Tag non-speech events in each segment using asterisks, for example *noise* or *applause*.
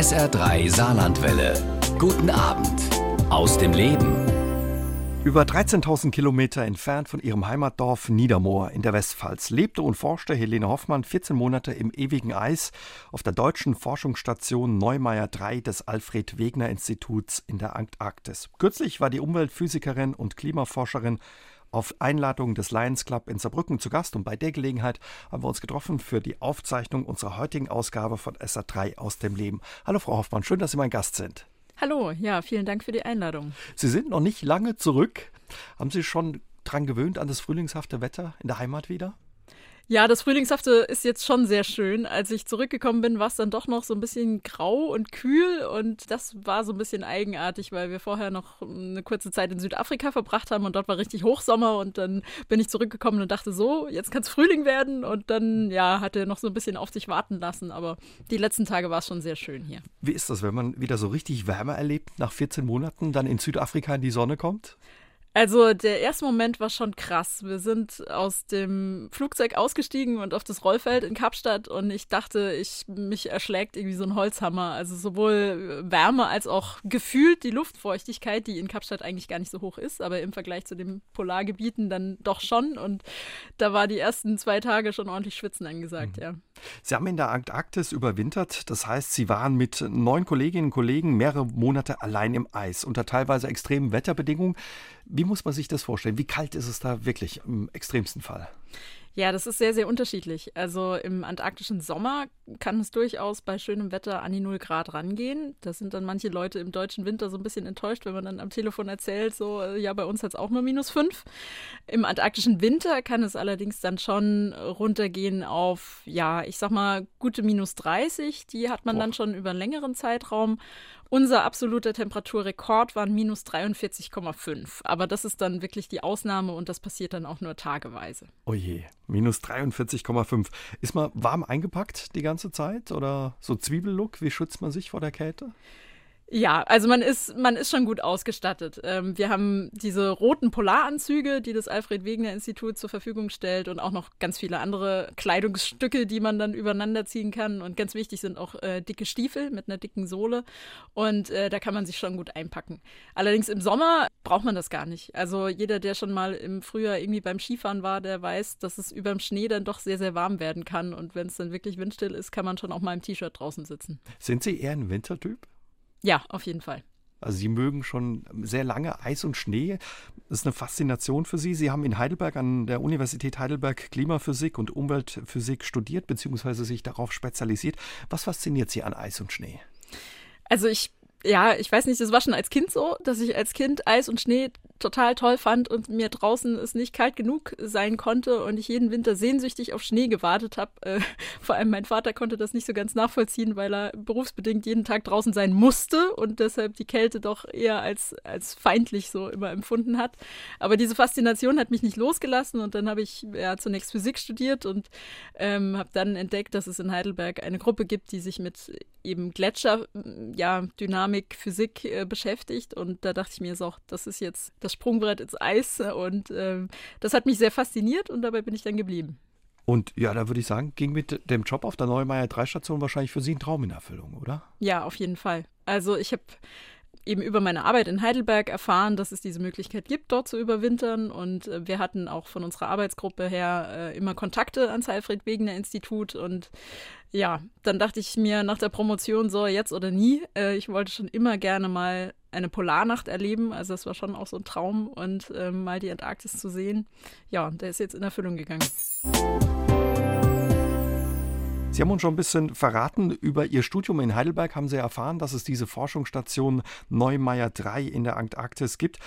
SR3 Saarlandwelle. Guten Abend aus dem Leben. Über 13.000 Kilometer entfernt von ihrem Heimatdorf Niedermoor in der Westpfalz lebte und forschte Helene Hoffmann 14 Monate im ewigen Eis auf der deutschen Forschungsstation Neumeier 3 des Alfred Wegener Instituts in der Antarktis. Kürzlich war die Umweltphysikerin und Klimaforscherin auf Einladung des Lions Club in Saarbrücken zu Gast und bei der Gelegenheit haben wir uns getroffen für die Aufzeichnung unserer heutigen Ausgabe von SA3 aus dem Leben. Hallo Frau Hoffmann, schön, dass Sie mein Gast sind. Hallo, ja, vielen Dank für die Einladung. Sie sind noch nicht lange zurück. Haben Sie schon dran gewöhnt an das frühlingshafte Wetter in der Heimat wieder? Ja, das Frühlingshafte ist jetzt schon sehr schön. Als ich zurückgekommen bin, war es dann doch noch so ein bisschen grau und kühl und das war so ein bisschen eigenartig, weil wir vorher noch eine kurze Zeit in Südafrika verbracht haben und dort war richtig Hochsommer und dann bin ich zurückgekommen und dachte so, jetzt kann es Frühling werden und dann, ja, er noch so ein bisschen auf sich warten lassen, aber die letzten Tage war es schon sehr schön hier. Wie ist das, wenn man wieder so richtig Wärme erlebt, nach 14 Monaten dann in Südafrika in die Sonne kommt? Also der erste Moment war schon krass. Wir sind aus dem Flugzeug ausgestiegen und auf das Rollfeld in Kapstadt und ich dachte, ich mich erschlägt irgendwie so ein Holzhammer. Also sowohl Wärme als auch gefühlt die Luftfeuchtigkeit, die in Kapstadt eigentlich gar nicht so hoch ist, aber im Vergleich zu den Polargebieten dann doch schon. Und da war die ersten zwei Tage schon ordentlich Schwitzen angesagt, mhm. ja. Sie haben in der Antarktis überwintert. Das heißt, Sie waren mit neun Kolleginnen und Kollegen mehrere Monate allein im Eis unter teilweise extremen Wetterbedingungen. Wie muss man sich das vorstellen? Wie kalt ist es da wirklich im extremsten Fall? Ja, das ist sehr, sehr unterschiedlich. Also im antarktischen Sommer kann es durchaus bei schönem Wetter an die 0 Grad rangehen. Da sind dann manche Leute im deutschen Winter so ein bisschen enttäuscht, wenn man dann am Telefon erzählt, so, äh, ja, bei uns hat es auch nur minus 5. Im antarktischen Winter kann es allerdings dann schon runtergehen auf, ja, ich sag mal, gute minus 30. Die hat man Boah. dann schon über einen längeren Zeitraum. Unser absoluter Temperaturrekord waren minus 43,5. Aber das ist dann wirklich die Ausnahme und das passiert dann auch nur tageweise. Oh je, minus 43,5. Ist man warm eingepackt die ganze Zeit oder so Zwiebellook? Wie schützt man sich vor der Kälte? Ja, also man ist, man ist schon gut ausgestattet. Ähm, wir haben diese roten Polaranzüge, die das Alfred Wegener Institut zur Verfügung stellt und auch noch ganz viele andere Kleidungsstücke, die man dann übereinander ziehen kann. Und ganz wichtig sind auch äh, dicke Stiefel mit einer dicken Sohle. Und äh, da kann man sich schon gut einpacken. Allerdings im Sommer braucht man das gar nicht. Also jeder, der schon mal im Frühjahr irgendwie beim Skifahren war, der weiß, dass es über dem Schnee dann doch sehr, sehr warm werden kann. Und wenn es dann wirklich windstill ist, kann man schon auch mal im T-Shirt draußen sitzen. Sind Sie eher ein Wintertyp? Ja, auf jeden Fall. Also Sie mögen schon sehr lange Eis und Schnee. Das ist eine Faszination für Sie. Sie haben in Heidelberg an der Universität Heidelberg Klimaphysik und Umweltphysik studiert, beziehungsweise sich darauf spezialisiert. Was fasziniert Sie an Eis und Schnee? Also ich ja, ich weiß nicht, das war schon als Kind so, dass ich als Kind Eis und Schnee total toll fand und mir draußen es nicht kalt genug sein konnte und ich jeden Winter sehnsüchtig auf Schnee gewartet habe. Äh, *laughs* vor allem mein Vater konnte das nicht so ganz nachvollziehen, weil er berufsbedingt jeden Tag draußen sein musste und deshalb die Kälte doch eher als, als feindlich so immer empfunden hat. Aber diese Faszination hat mich nicht losgelassen und dann habe ich ja zunächst Physik studiert und ähm, habe dann entdeckt, dass es in Heidelberg eine Gruppe gibt, die sich mit eben Gletscher, ja, Dynamik, Physik äh, beschäftigt und da dachte ich mir so, das ist jetzt das das Sprungbrett ins Eis und ähm, das hat mich sehr fasziniert und dabei bin ich dann geblieben. Und ja, da würde ich sagen, ging mit dem Job auf der Neumeier 3 Station wahrscheinlich für Sie ein Traum in Erfüllung, oder? Ja, auf jeden Fall. Also ich habe eben über meine Arbeit in Heidelberg erfahren, dass es diese Möglichkeit gibt, dort zu überwintern. Und äh, wir hatten auch von unserer Arbeitsgruppe her äh, immer Kontakte ans Alfred Wegener Institut. Und ja, dann dachte ich mir nach der Promotion so, jetzt oder nie. Äh, ich wollte schon immer gerne mal eine Polarnacht erleben. Also das war schon auch so ein Traum und ähm, mal die Antarktis zu sehen. Ja, der ist jetzt in Erfüllung gegangen. Sie haben uns schon ein bisschen verraten, über Ihr Studium in Heidelberg haben Sie erfahren, dass es diese Forschungsstation Neumeier 3 in der Antarktis gibt.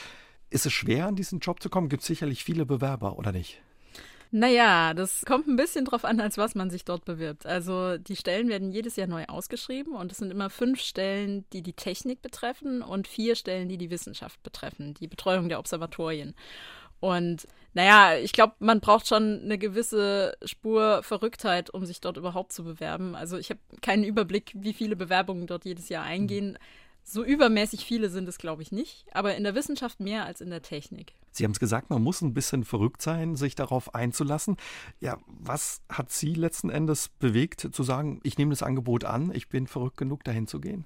Ist es schwer, an diesen Job zu kommen? Gibt es sicherlich viele Bewerber, oder nicht? Naja, das kommt ein bisschen drauf an, als was man sich dort bewirbt. Also die Stellen werden jedes Jahr neu ausgeschrieben und es sind immer fünf Stellen, die die Technik betreffen und vier Stellen, die die Wissenschaft betreffen, die Betreuung der Observatorien. Und naja, ich glaube, man braucht schon eine gewisse Spur Verrücktheit, um sich dort überhaupt zu bewerben. Also ich habe keinen Überblick, wie viele Bewerbungen dort jedes Jahr eingehen. So übermäßig viele sind es, glaube ich, nicht, aber in der Wissenschaft mehr als in der Technik. Sie haben es gesagt, man muss ein bisschen verrückt sein, sich darauf einzulassen. Ja, was hat Sie letzten Endes bewegt, zu sagen, ich nehme das Angebot an, ich bin verrückt genug, dahin zu gehen?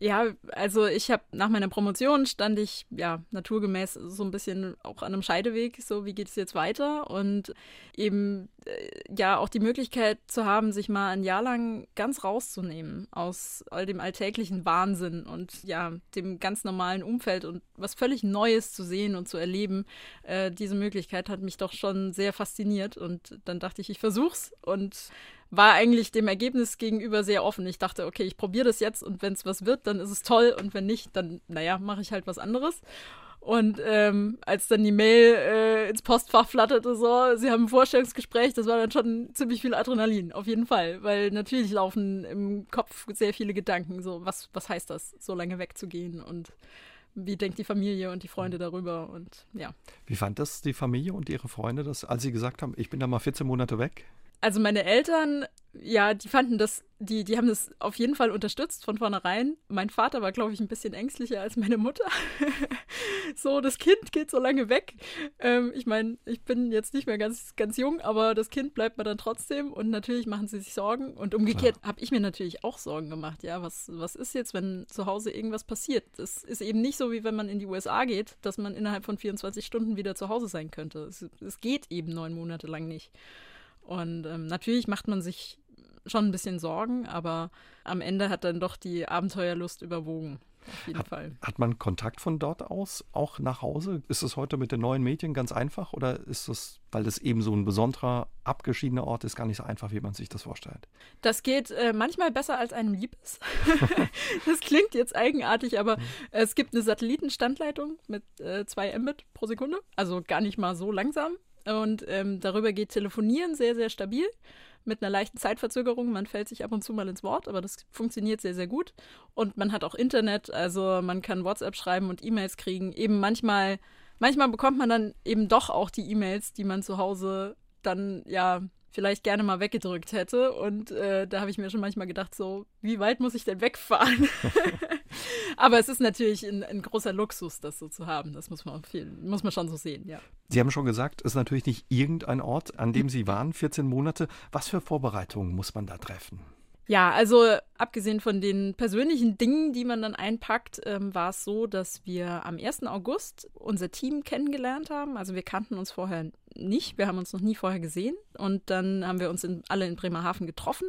Ja, also ich habe nach meiner Promotion stand ich ja naturgemäß so ein bisschen auch an einem Scheideweg, so wie geht es jetzt weiter und eben äh, ja auch die Möglichkeit zu haben, sich mal ein Jahr lang ganz rauszunehmen aus all dem alltäglichen Wahnsinn und ja dem ganz normalen Umfeld und was völlig Neues zu sehen und zu erleben. Äh, diese Möglichkeit hat mich doch schon sehr fasziniert und dann dachte ich, ich versuch's und war eigentlich dem Ergebnis gegenüber sehr offen. Ich dachte, okay, ich probiere das jetzt und wenn es was wird, dann ist es toll und wenn nicht, dann, naja, mache ich halt was anderes. Und ähm, als dann die Mail äh, ins Postfach flatterte, so, sie haben ein Vorstellungsgespräch, das war dann schon ziemlich viel Adrenalin, auf jeden Fall. Weil natürlich laufen im Kopf sehr viele Gedanken, so, was, was heißt das, so lange wegzugehen und wie denkt die Familie und die Freunde darüber und ja. Wie fand das die Familie und ihre Freunde, dass, als sie gesagt haben, ich bin da mal 14 Monate weg? Also meine Eltern, ja, die fanden das, die, die haben das auf jeden Fall unterstützt von vornherein. Mein Vater war, glaube ich, ein bisschen ängstlicher als meine Mutter. *laughs* so, das Kind geht so lange weg. Ähm, ich meine, ich bin jetzt nicht mehr ganz, ganz jung, aber das Kind bleibt mir dann trotzdem und natürlich machen sie sich Sorgen. Und umgekehrt habe ich mir natürlich auch Sorgen gemacht. Ja, was, was ist jetzt, wenn zu Hause irgendwas passiert? Das ist eben nicht so, wie wenn man in die USA geht, dass man innerhalb von 24 Stunden wieder zu Hause sein könnte. Es, es geht eben neun Monate lang nicht. Und ähm, natürlich macht man sich schon ein bisschen Sorgen, aber am Ende hat dann doch die Abenteuerlust überwogen. Auf jeden hat, Fall. Hat man Kontakt von dort aus auch nach Hause? Ist es heute mit den neuen Medien ganz einfach oder ist es, weil es eben so ein besonderer, abgeschiedener Ort ist, gar nicht so einfach, wie man sich das vorstellt? Das geht äh, manchmal besser, als einem lieb ist. *laughs* das klingt jetzt eigenartig, aber mhm. es gibt eine Satellitenstandleitung mit äh, zwei Mbit pro Sekunde, also gar nicht mal so langsam. Und ähm, darüber geht Telefonieren sehr, sehr stabil mit einer leichten Zeitverzögerung. Man fällt sich ab und zu mal ins Wort, aber das funktioniert sehr, sehr gut. Und man hat auch Internet, also man kann WhatsApp schreiben und E-Mails kriegen. Eben manchmal, manchmal bekommt man dann eben doch auch die E-Mails, die man zu Hause dann ja vielleicht gerne mal weggedrückt hätte. Und äh, da habe ich mir schon manchmal gedacht, so, wie weit muss ich denn wegfahren? *laughs* *laughs* Aber es ist natürlich ein, ein, großer Luxus, das so zu haben. Das muss man, viel, muss man schon so sehen, ja. Sie haben schon gesagt, es ist natürlich nicht irgendein Ort, an dem Sie waren, 14 Monate. Was für Vorbereitungen muss man da treffen? Ja, also abgesehen von den persönlichen Dingen, die man dann einpackt, ähm, war es so, dass wir am 1. August unser Team kennengelernt haben. Also wir kannten uns vorher nicht, wir haben uns noch nie vorher gesehen. Und dann haben wir uns in, alle in Bremerhaven getroffen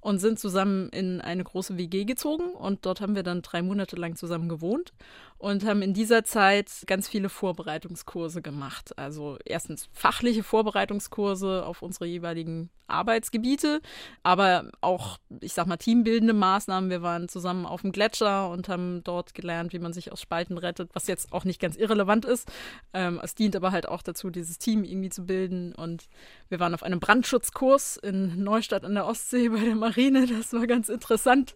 und sind zusammen in eine große WG gezogen und dort haben wir dann drei Monate lang zusammen gewohnt und haben in dieser Zeit ganz viele Vorbereitungskurse gemacht. Also erstens fachliche Vorbereitungskurse auf unsere jeweiligen Arbeitsgebiete, aber auch, ich sag mal, teambildende Maßnahmen. Wir waren zusammen auf dem Gletscher und haben dort gelernt, wie man sich aus Spalten rettet, was jetzt auch nicht ganz irrelevant ist. Ähm, es dient aber halt auch dazu, dieses Team irgendwie zu bilden. Und wir waren auf einem Brandschutzkurs in Neustadt an der Ostsee bei der Marine. Das war ganz interessant.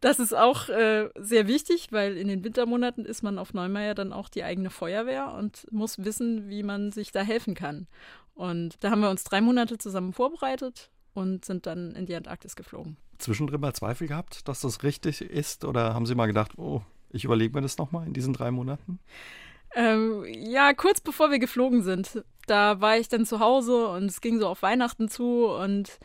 Das ist auch äh, sehr wichtig, weil in den Wintermonaten ist man auf Neumeier dann auch die eigene Feuerwehr und muss wissen, wie man sich da helfen kann. Und da haben wir uns drei Monate zusammen vorbereitet und sind dann in die Antarktis geflogen. Zwischendrin mal Zweifel gehabt, dass das richtig ist? Oder haben Sie mal gedacht, oh, ich überlege mir das nochmal in diesen drei Monaten? Ähm, ja, kurz bevor wir geflogen sind, da war ich dann zu Hause und es ging so auf Weihnachten zu und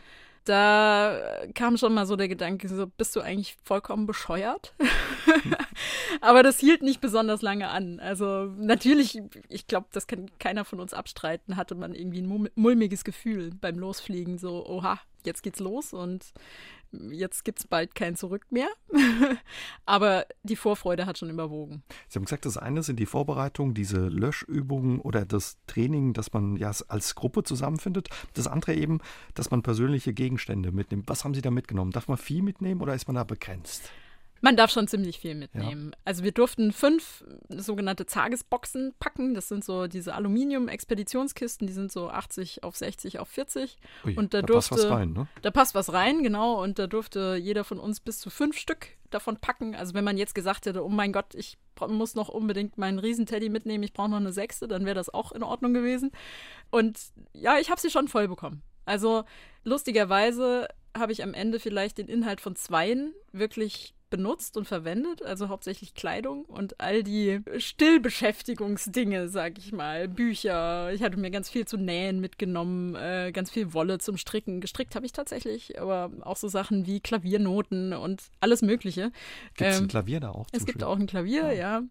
da kam schon mal so der Gedanke, so bist du eigentlich vollkommen bescheuert? *laughs* Aber das hielt nicht besonders lange an. Also natürlich, ich glaube, das kann keiner von uns abstreiten, hatte man irgendwie ein mulmiges Gefühl beim Losfliegen, so, oha, jetzt geht's los und jetzt gibt es bald kein Zurück mehr. *laughs* Aber die Vorfreude hat schon überwogen. Sie haben gesagt, das eine sind die Vorbereitungen, diese Löschübungen oder das Training, das man ja als Gruppe zusammenfindet. Das andere eben, dass man persönliche Gegenstände mitnimmt. Was haben Sie da mitgenommen? Darf man viel mitnehmen oder ist man da begrenzt? Man darf schon ziemlich viel mitnehmen. Ja. Also wir durften fünf sogenannte Tagesboxen packen. Das sind so diese Aluminium-Expeditionskisten, die sind so 80 auf 60 auf 40. Ui, und da, da durfte, passt was rein, ne? Da passt was rein, genau. Und da durfte jeder von uns bis zu fünf Stück davon packen. Also wenn man jetzt gesagt hätte, oh mein Gott, ich muss noch unbedingt meinen Riesenteddy mitnehmen, ich brauche noch eine sechste, dann wäre das auch in Ordnung gewesen. Und ja, ich habe sie schon voll bekommen. Also lustigerweise habe ich am Ende vielleicht den Inhalt von zweien wirklich benutzt und verwendet, also hauptsächlich Kleidung und all die Stillbeschäftigungsdinge, sag ich mal, Bücher. Ich hatte mir ganz viel zu nähen mitgenommen, äh, ganz viel Wolle zum Stricken. Gestrickt habe ich tatsächlich, aber auch so Sachen wie Klaviernoten und alles Mögliche. Gibt es ähm, ein Klavier da auch? Es gibt Schwingen? auch ein Klavier, ja. ja.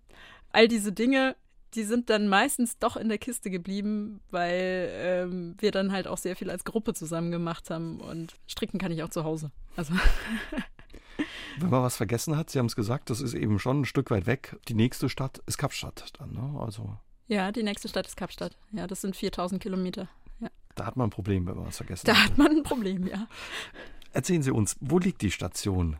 All diese Dinge die sind dann meistens doch in der Kiste geblieben, weil ähm, wir dann halt auch sehr viel als Gruppe zusammen gemacht haben und stricken kann ich auch zu Hause. Also. *laughs* Wenn man was vergessen hat, Sie haben es gesagt, das ist eben schon ein Stück weit weg. Die nächste Stadt ist Kapstadt dann, ne? Also. Ja, die nächste Stadt ist Kapstadt. Ja, das sind 4000 Kilometer. Ja. Da hat man ein Problem, wenn man was vergessen da hat. Da hat man ein Problem, ja. Erzählen Sie uns, wo liegt die Station?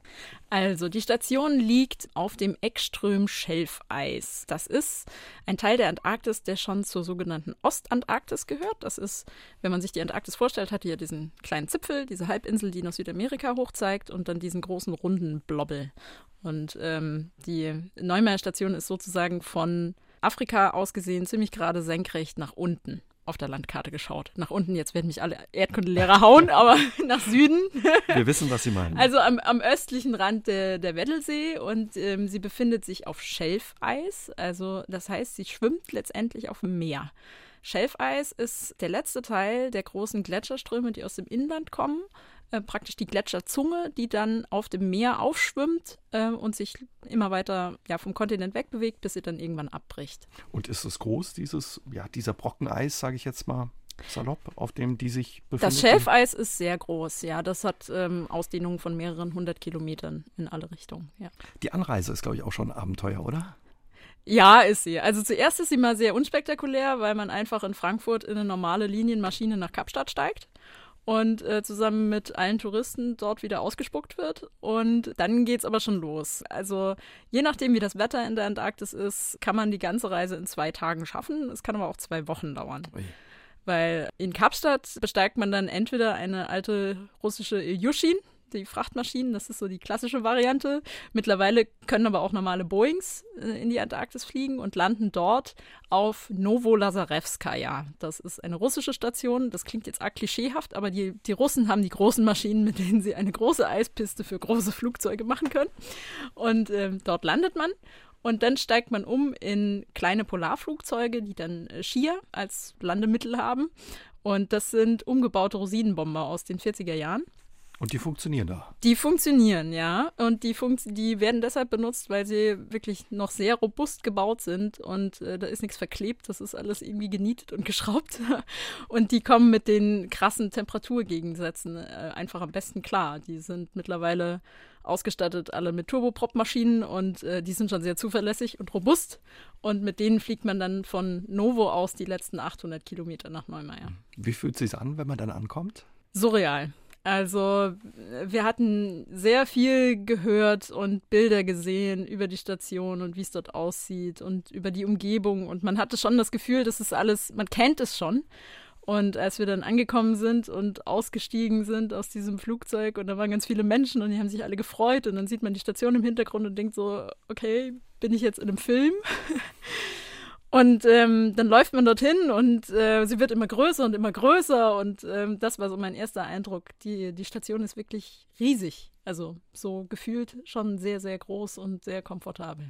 Also, die Station liegt auf dem Eckström-Schelfeis. Das ist ein Teil der Antarktis, der schon zur sogenannten Ostantarktis gehört. Das ist, wenn man sich die Antarktis vorstellt, hat ja diesen kleinen Zipfel, diese Halbinsel, die nach Südamerika hochzeigt und dann diesen großen runden Blobbel. Und ähm, die Neumeier Station ist sozusagen von Afrika aus gesehen ziemlich gerade senkrecht nach unten auf der Landkarte geschaut. Nach unten, jetzt werden mich alle Erdkundelehrer hauen, *laughs* aber nach Süden. Wir wissen, was Sie meinen. Also am, am östlichen Rand der, der Weddelsee und ähm, sie befindet sich auf Schelfeis. Also das heißt, sie schwimmt letztendlich auf dem Meer. Schelfeis ist der letzte Teil der großen Gletscherströme, die aus dem Inland kommen. Äh, praktisch die Gletscherzunge, die dann auf dem Meer aufschwimmt äh, und sich immer weiter ja, vom Kontinent wegbewegt, bis sie dann irgendwann abbricht. Und ist es groß, dieses, ja, dieser Brocken Eis, sage ich jetzt mal? Salopp, auf dem die sich befinden? Das Schelfeis ist sehr groß, ja. Das hat ähm, Ausdehnungen von mehreren hundert Kilometern in alle Richtungen, ja. Die Anreise ist, glaube ich, auch schon ein Abenteuer, oder? Ja, ist sie. Also zuerst ist sie mal sehr unspektakulär, weil man einfach in Frankfurt in eine normale Linienmaschine nach Kapstadt steigt und äh, zusammen mit allen Touristen dort wieder ausgespuckt wird. Und dann geht es aber schon los. Also je nachdem, wie das Wetter in der Antarktis ist, kann man die ganze Reise in zwei Tagen schaffen. Es kann aber auch zwei Wochen dauern. Ui. Weil in Kapstadt besteigt man dann entweder eine alte russische Ilyushin, die Frachtmaschinen, das ist so die klassische Variante. Mittlerweile können aber auch normale Boeings äh, in die Antarktis fliegen und landen dort auf Novolazarevskaya. Das ist eine russische Station. Das klingt jetzt arg klischeehaft, aber die, die Russen haben die großen Maschinen, mit denen sie eine große Eispiste für große Flugzeuge machen können. Und äh, dort landet man. Und dann steigt man um in kleine Polarflugzeuge, die dann äh, Skier als Landemittel haben. Und das sind umgebaute Rosinenbomber aus den 40er Jahren. Und die funktionieren da? Die funktionieren, ja. Und die, funkt die werden deshalb benutzt, weil sie wirklich noch sehr robust gebaut sind und äh, da ist nichts verklebt. Das ist alles irgendwie genietet und *laughs* geschraubt. und die kommen mit den krassen Temperaturgegensätzen äh, einfach am besten klar. Die sind mittlerweile ausgestattet, alle mit Turboprop-Maschinen und äh, die sind schon sehr zuverlässig und robust. Und mit denen fliegt man dann von Novo aus die letzten 800 Kilometer nach Neumeier. Wie fühlt es sich an, wenn man dann ankommt? Surreal. Also wir hatten sehr viel gehört und Bilder gesehen über die Station und wie es dort aussieht und über die Umgebung. Und man hatte schon das Gefühl, dass es alles, man kennt es schon. Und als wir dann angekommen sind und ausgestiegen sind aus diesem Flugzeug und da waren ganz viele Menschen und die haben sich alle gefreut und dann sieht man die Station im Hintergrund und denkt so, okay, bin ich jetzt in einem Film? *laughs* Und ähm, dann läuft man dorthin und äh, sie wird immer größer und immer größer. Und ähm, das war so mein erster Eindruck. Die, die Station ist wirklich riesig. Also so gefühlt schon sehr, sehr groß und sehr komfortabel.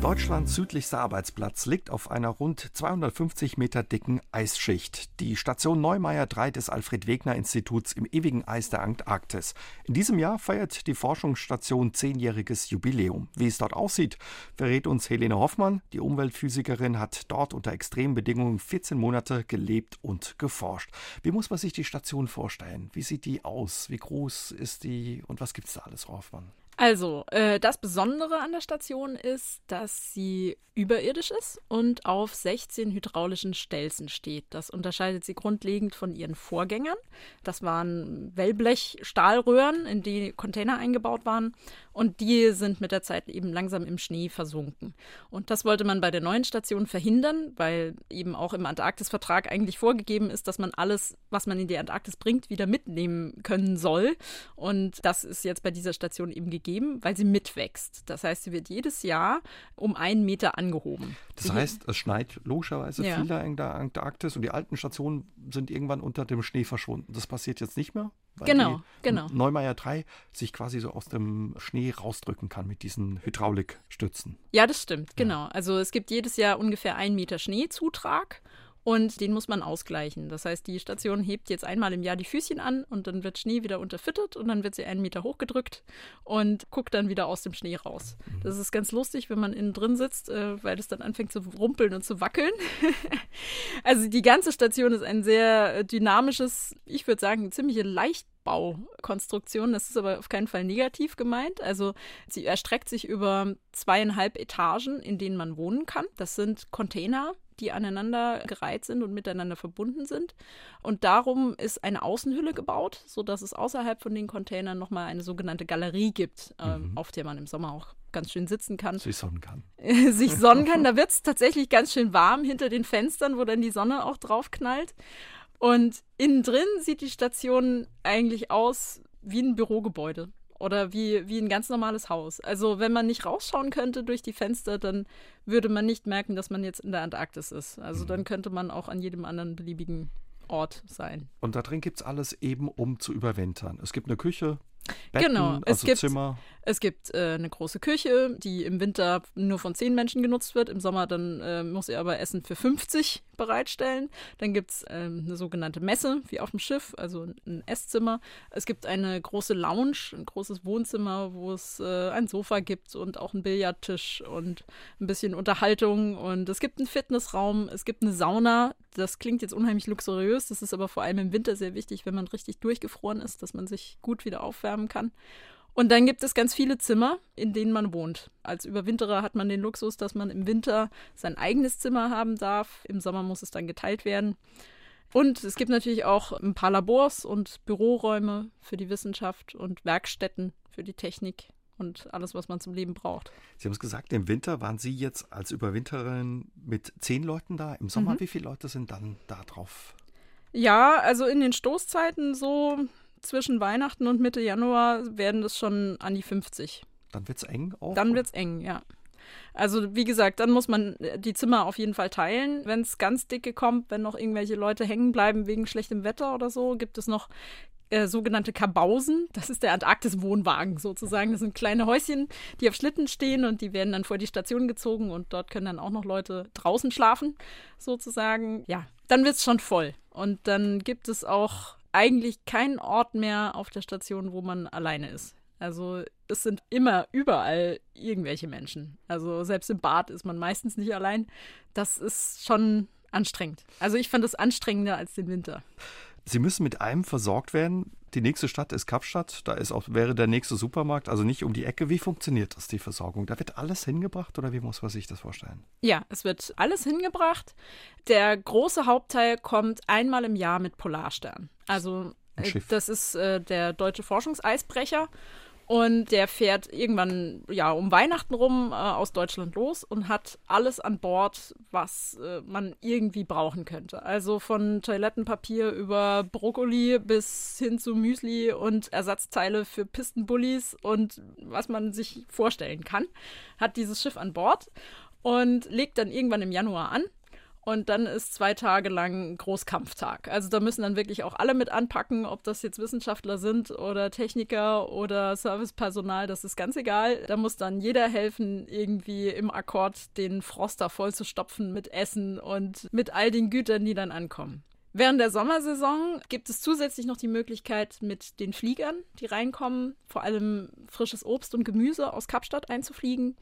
Deutschlands südlichster Arbeitsplatz liegt auf einer rund 250 Meter dicken Eisschicht. Die Station Neumeier 3 des Alfred-Wegener-Instituts im ewigen Eis der Antarktis. In diesem Jahr feiert die Forschungsstation zehnjähriges Jubiläum. Wie es dort aussieht, verrät uns Helene Hoffmann. Die Umweltphysikerin hat dort unter extremen Bedingungen 14 Monate gelebt und geforscht. Wie muss man sich die Station vorstellen? Wie sieht die aus? Wie groß ist die? Und was gibt es da alles, Hoffmann? Also, äh, das Besondere an der Station ist, dass sie überirdisch ist und auf 16 hydraulischen Stelzen steht. Das unterscheidet sie grundlegend von ihren Vorgängern. Das waren Wellblech-Stahlröhren, in die Container eingebaut waren und die sind mit der Zeit eben langsam im Schnee versunken. Und das wollte man bei der neuen Station verhindern, weil eben auch im Antarktisvertrag eigentlich vorgegeben ist, dass man alles, was man in die Antarktis bringt, wieder mitnehmen können soll. Und das ist jetzt bei dieser Station eben gegeben, weil sie mitwächst. Das heißt, sie wird jedes Jahr um einen Meter angehoben. Das sie heißt, es schneit logischerweise ja. viel da in der Antarktis und die alten Stationen sind irgendwann unter dem Schnee verschwunden. Das passiert jetzt nicht mehr. Weil genau, genau. Neumeier 3 sich quasi so aus dem Schnee rausdrücken kann mit diesen Hydraulikstützen. Ja, das stimmt, genau. Also es gibt jedes Jahr ungefähr einen Meter Schneezutrag und den muss man ausgleichen. Das heißt, die Station hebt jetzt einmal im Jahr die Füßchen an und dann wird Schnee wieder unterfüttert und dann wird sie einen Meter hochgedrückt und guckt dann wieder aus dem Schnee raus. Mhm. Das ist ganz lustig, wenn man innen drin sitzt, äh, weil es dann anfängt zu rumpeln und zu wackeln. *laughs* also die ganze Station ist ein sehr dynamisches, ich würde sagen, ziemliche Leichtbaukonstruktion. Das ist aber auf keinen Fall negativ gemeint. Also sie erstreckt sich über zweieinhalb Etagen, in denen man wohnen kann. Das sind Container, die aneinander gereiht sind und miteinander verbunden sind. Und darum ist eine Außenhülle gebaut, sodass es außerhalb von den Containern nochmal eine sogenannte Galerie gibt, äh, mhm. auf der man im Sommer auch ganz schön sitzen kann. Sich sonnen kann. *laughs* sich sonnen kann. Da *laughs* wird es tatsächlich ganz schön warm hinter den Fenstern, wo dann die Sonne auch drauf knallt. Und innen drin sieht die Station eigentlich aus wie ein Bürogebäude oder wie, wie ein ganz normales Haus. Also wenn man nicht rausschauen könnte durch die Fenster, dann würde man nicht merken, dass man jetzt in der Antarktis ist. Also mhm. dann könnte man auch an jedem anderen beliebigen Ort sein. Und da drin gibt es alles eben, um zu überwintern. Es gibt eine Küche, Betten, genau, es also gibt, Zimmer. Es gibt äh, eine große Küche, die im Winter nur von zehn Menschen genutzt wird. Im Sommer dann äh, muss er aber Essen für 50 bereitstellen. Dann gibt es ähm, eine sogenannte Messe, wie auf dem Schiff, also ein Esszimmer. Es gibt eine große Lounge, ein großes Wohnzimmer, wo es äh, ein Sofa gibt und auch einen Billardtisch und ein bisschen Unterhaltung. Und es gibt einen Fitnessraum, es gibt eine Sauna. Das klingt jetzt unheimlich luxuriös, das ist aber vor allem im Winter sehr wichtig, wenn man richtig durchgefroren ist, dass man sich gut wieder aufwärmen kann. Und dann gibt es ganz viele Zimmer, in denen man wohnt. Als Überwinterer hat man den Luxus, dass man im Winter sein eigenes Zimmer haben darf. Im Sommer muss es dann geteilt werden. Und es gibt natürlich auch ein paar Labors und Büroräume für die Wissenschaft und Werkstätten für die Technik und alles, was man zum Leben braucht. Sie haben es gesagt, im Winter waren Sie jetzt als Überwinterin mit zehn Leuten da. Im Sommer, mhm. wie viele Leute sind dann da drauf? Ja, also in den Stoßzeiten so zwischen Weihnachten und Mitte Januar werden das schon an die 50. Dann wird es eng auch? Dann wird es eng, ja. Also wie gesagt, dann muss man die Zimmer auf jeden Fall teilen. Wenn es ganz dicke kommt, wenn noch irgendwelche Leute hängen bleiben wegen schlechtem Wetter oder so, gibt es noch äh, sogenannte Kabausen. Das ist der Antarktis-Wohnwagen sozusagen. Das sind kleine Häuschen, die auf Schlitten stehen und die werden dann vor die Station gezogen und dort können dann auch noch Leute draußen schlafen sozusagen. Ja, dann wird es schon voll. Und dann gibt es auch eigentlich keinen Ort mehr auf der Station, wo man alleine ist. Also es sind immer überall irgendwelche Menschen. Also selbst im Bad ist man meistens nicht allein. Das ist schon anstrengend. Also ich fand es anstrengender als den Winter. Sie müssen mit einem versorgt werden. Die nächste Stadt ist Kapstadt. Da ist auch, wäre der nächste Supermarkt, also nicht um die Ecke. Wie funktioniert das, die Versorgung? Da wird alles hingebracht oder wie muss man sich das vorstellen? Ja, es wird alles hingebracht. Der große Hauptteil kommt einmal im Jahr mit Polarstern. Also äh, das ist äh, der deutsche Forschungseisbrecher. Und der fährt irgendwann, ja, um Weihnachten rum äh, aus Deutschland los und hat alles an Bord, was äh, man irgendwie brauchen könnte. Also von Toilettenpapier über Brokkoli bis hin zu Müsli und Ersatzteile für Pistenbullis und was man sich vorstellen kann, hat dieses Schiff an Bord und legt dann irgendwann im Januar an und dann ist zwei Tage lang Großkampftag. Also da müssen dann wirklich auch alle mit anpacken, ob das jetzt Wissenschaftler sind oder Techniker oder Servicepersonal, das ist ganz egal. Da muss dann jeder helfen, irgendwie im Akkord den Froster voll zu stopfen mit Essen und mit all den Gütern, die dann ankommen. Während der Sommersaison gibt es zusätzlich noch die Möglichkeit, mit den Fliegern, die reinkommen, vor allem frisches Obst und Gemüse aus Kapstadt einzufliegen.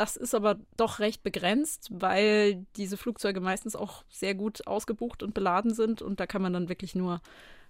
Das ist aber doch recht begrenzt, weil diese Flugzeuge meistens auch sehr gut ausgebucht und beladen sind und da kann man dann wirklich nur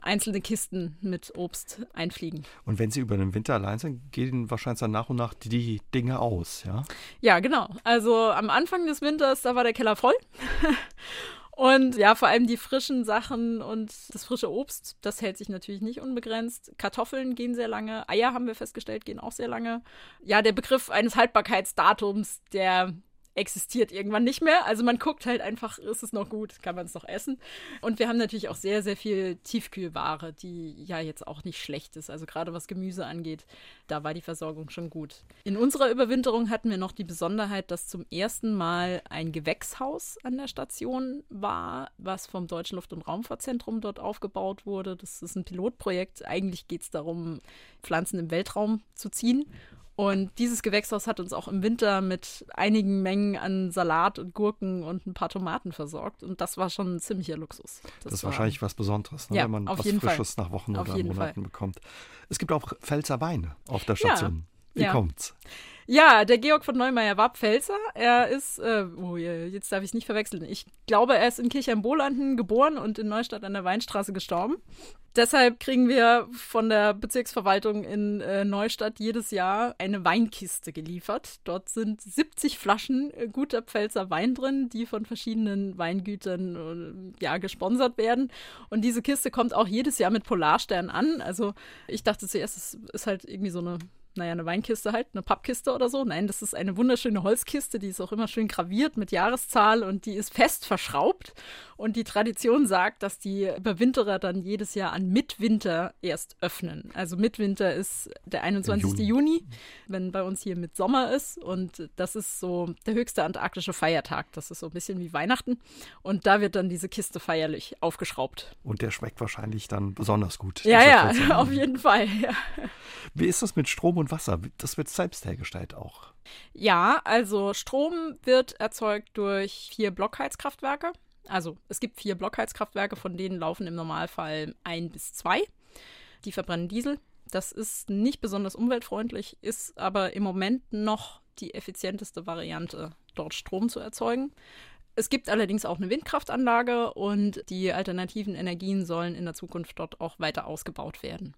einzelne Kisten mit Obst einfliegen. Und wenn Sie über den Winter allein sind, gehen wahrscheinlich dann nach und nach die Dinge aus, ja? Ja, genau. Also am Anfang des Winters, da war der Keller voll. *laughs* Und ja, vor allem die frischen Sachen und das frische Obst, das hält sich natürlich nicht unbegrenzt. Kartoffeln gehen sehr lange, Eier haben wir festgestellt, gehen auch sehr lange. Ja, der Begriff eines Haltbarkeitsdatums, der existiert irgendwann nicht mehr. Also man guckt halt einfach, ist es noch gut, kann man es noch essen. Und wir haben natürlich auch sehr, sehr viel Tiefkühlware, die ja jetzt auch nicht schlecht ist. Also gerade was Gemüse angeht, da war die Versorgung schon gut. In unserer Überwinterung hatten wir noch die Besonderheit, dass zum ersten Mal ein Gewächshaus an der Station war, was vom Deutschen Luft- und Raumfahrtzentrum dort aufgebaut wurde. Das ist ein Pilotprojekt. Eigentlich geht es darum, Pflanzen im Weltraum zu ziehen. Und dieses Gewächshaus hat uns auch im Winter mit einigen Mengen an Salat und Gurken und ein paar Tomaten versorgt. Und das war schon ein ziemlicher Luxus. Das, das ist wahrscheinlich was Besonderes, ne? ja, wenn man was Frisches Fall. nach Wochen auf oder Monaten Fall. bekommt. Es gibt auch Pfälzer Wein auf der Station. Ja, Wie ja. kommt's? Ja, der Georg von Neumeier war Pfälzer. Er ist, äh, oh, jetzt darf ich es nicht verwechseln. Ich glaube, er ist in Kirchheim-Bolanden geboren und in Neustadt an der Weinstraße gestorben. Deshalb kriegen wir von der Bezirksverwaltung in äh, Neustadt jedes Jahr eine Weinkiste geliefert. Dort sind 70 Flaschen äh, guter Pfälzer Wein drin, die von verschiedenen Weingütern äh, ja, gesponsert werden. Und diese Kiste kommt auch jedes Jahr mit Polarstern an. Also ich dachte zuerst, es ist halt irgendwie so eine naja, eine Weinkiste halt, eine Pappkiste oder so. Nein, das ist eine wunderschöne Holzkiste, die ist auch immer schön graviert mit Jahreszahl und die ist fest verschraubt. Und die Tradition sagt, dass die Überwinterer dann jedes Jahr an Mitwinter erst öffnen. Also Mitwinter ist der 21. Juni. Juni, wenn bei uns hier Mitsommer ist. Und das ist so der höchste antarktische Feiertag. Das ist so ein bisschen wie Weihnachten. Und da wird dann diese Kiste feierlich aufgeschraubt. Und der schmeckt wahrscheinlich dann besonders gut. Ja, ja, *laughs* auf jeden Fall. Ja. Wie ist das mit Strom und Wasser? Das wird selbst hergestellt auch. Ja, also Strom wird erzeugt durch vier Blockheizkraftwerke. Also es gibt vier Blockheizkraftwerke, von denen laufen im Normalfall ein bis zwei. Die verbrennen Diesel. Das ist nicht besonders umweltfreundlich, ist aber im Moment noch die effizienteste Variante, dort Strom zu erzeugen. Es gibt allerdings auch eine Windkraftanlage und die alternativen Energien sollen in der Zukunft dort auch weiter ausgebaut werden.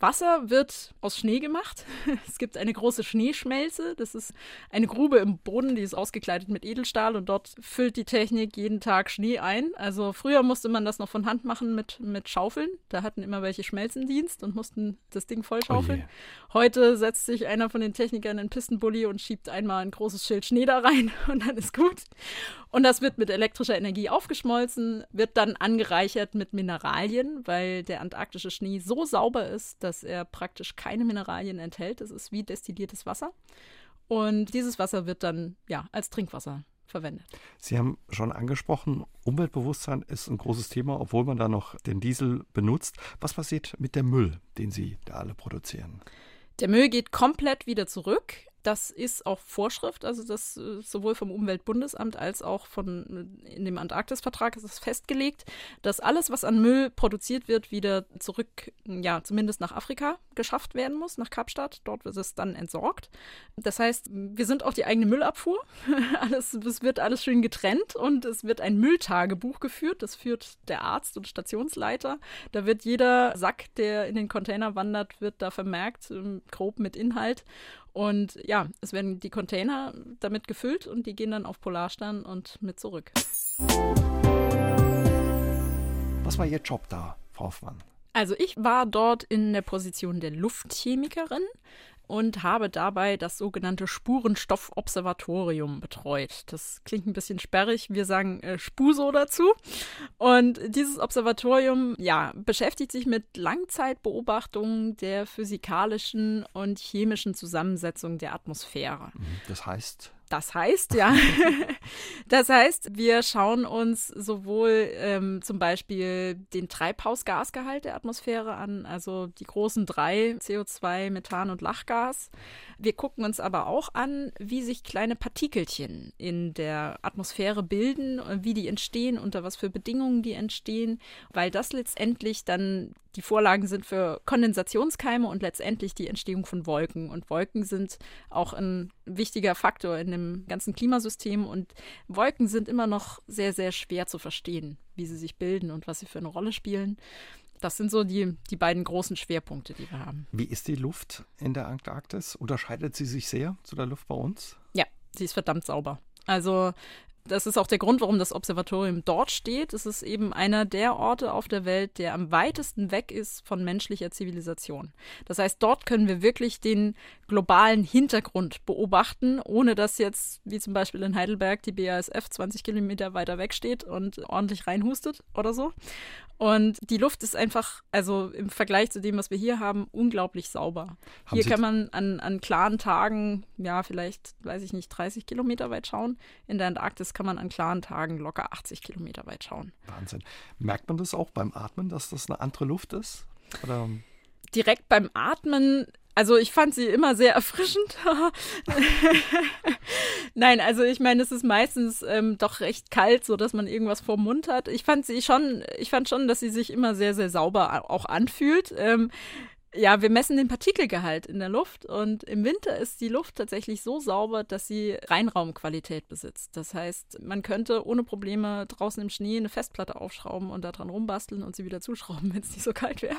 Wasser wird aus Schnee gemacht. *laughs* Es gibt eine große Schneeschmelze. Das ist eine Grube im Boden, die ist ausgekleidet mit Edelstahl und dort füllt die Technik jeden Tag Schnee ein. Also früher musste man das noch von Hand machen mit, mit Schaufeln. Da hatten immer welche Schmelzendienst und mussten das Ding voll schaufeln. Oh Heute setzt sich einer von den Technikern in Pistenbully und schiebt einmal ein großes Schild Schnee da rein *laughs* und dann ist gut. Und das wird mit elektrischer Energie aufgeschmolzen, wird dann angereichert mit Mineralien, weil der antarktische Schnee so sauber ist, dass er praktisch keine Mineralien enthält. Es ist wie destilliertes Wasser. Und dieses Wasser wird dann ja als Trinkwasser verwendet. Sie haben schon angesprochen, Umweltbewusstsein ist ein großes Thema, obwohl man da noch den Diesel benutzt. Was passiert mit dem Müll, den Sie da alle produzieren? Der Müll geht komplett wieder zurück. Das ist auch Vorschrift, also das äh, sowohl vom Umweltbundesamt als auch von äh, in dem Antarktisvertrag ist es festgelegt, dass alles, was an Müll produziert wird, wieder zurück, ja, zumindest nach Afrika geschafft werden muss, nach Kapstadt. Dort wird es dann entsorgt. Das heißt, wir sind auch die eigene Müllabfuhr. *laughs* alles, es wird alles schön getrennt und es wird ein Mülltagebuch geführt. Das führt der Arzt und Stationsleiter. Da wird jeder Sack, der in den Container wandert, wird da vermerkt, ähm, grob mit Inhalt. Und ja, es werden die Container damit gefüllt und die gehen dann auf Polarstern und mit zurück. Was war Ihr Job da, Frau Hoffmann? Also ich war dort in der Position der Luftchemikerin und habe dabei das sogenannte Spurenstoffobservatorium betreut. Das klingt ein bisschen sperrig. Wir sagen äh, SPUSO dazu. Und dieses Observatorium, ja, beschäftigt sich mit Langzeitbeobachtungen der physikalischen und chemischen Zusammensetzung der Atmosphäre. Mhm, das heißt? Das heißt, ja. *laughs* das heißt, wir schauen uns sowohl ähm, zum Beispiel den Treibhausgasgehalt der Atmosphäre an, also die großen drei, CO2, Methan und Lachgas. Wir gucken uns aber auch an, wie sich kleine Partikelchen in der Atmosphäre bilden, wie die entstehen, unter was für Bedingungen die entstehen, weil das letztendlich dann die Vorlagen sind für Kondensationskeime und letztendlich die Entstehung von Wolken. Und Wolken sind auch ein wichtiger Faktor in dem ganzen Klimasystem. Und Wolken sind immer noch sehr, sehr schwer zu verstehen, wie sie sich bilden und was sie für eine Rolle spielen. Das sind so die, die beiden großen Schwerpunkte, die wir haben. Wie ist die Luft in der Antarktis? Unterscheidet sie sich sehr zu der Luft bei uns? Ja, sie ist verdammt sauber. Also das ist auch der Grund, warum das Observatorium dort steht. Es ist eben einer der Orte auf der Welt, der am weitesten weg ist von menschlicher Zivilisation. Das heißt, dort können wir wirklich den globalen Hintergrund beobachten, ohne dass jetzt, wie zum Beispiel in Heidelberg, die BASF 20 Kilometer weiter weg steht und ordentlich reinhustet oder so. Und die Luft ist einfach, also im Vergleich zu dem, was wir hier haben, unglaublich sauber. Haben hier Sie kann man an, an klaren Tagen, ja, vielleicht, weiß ich nicht, 30 Kilometer weit schauen. In der Antarktis kann man an klaren Tagen locker 80 Kilometer weit schauen. Wahnsinn. Merkt man das auch beim Atmen, dass das eine andere Luft ist? Oder? Direkt beim Atmen also ich fand sie immer sehr erfrischend. *laughs* Nein, also ich meine, es ist meistens ähm, doch recht kalt, so dass man irgendwas vor Mund hat. Ich fand sie schon, ich fand schon, dass sie sich immer sehr, sehr sauber auch anfühlt. Ähm, ja, wir messen den Partikelgehalt in der Luft und im Winter ist die Luft tatsächlich so sauber, dass sie Reinraumqualität besitzt. Das heißt, man könnte ohne Probleme draußen im Schnee eine Festplatte aufschrauben und daran rumbasteln und sie wieder zuschrauben, *laughs* wenn es nicht so kalt wäre.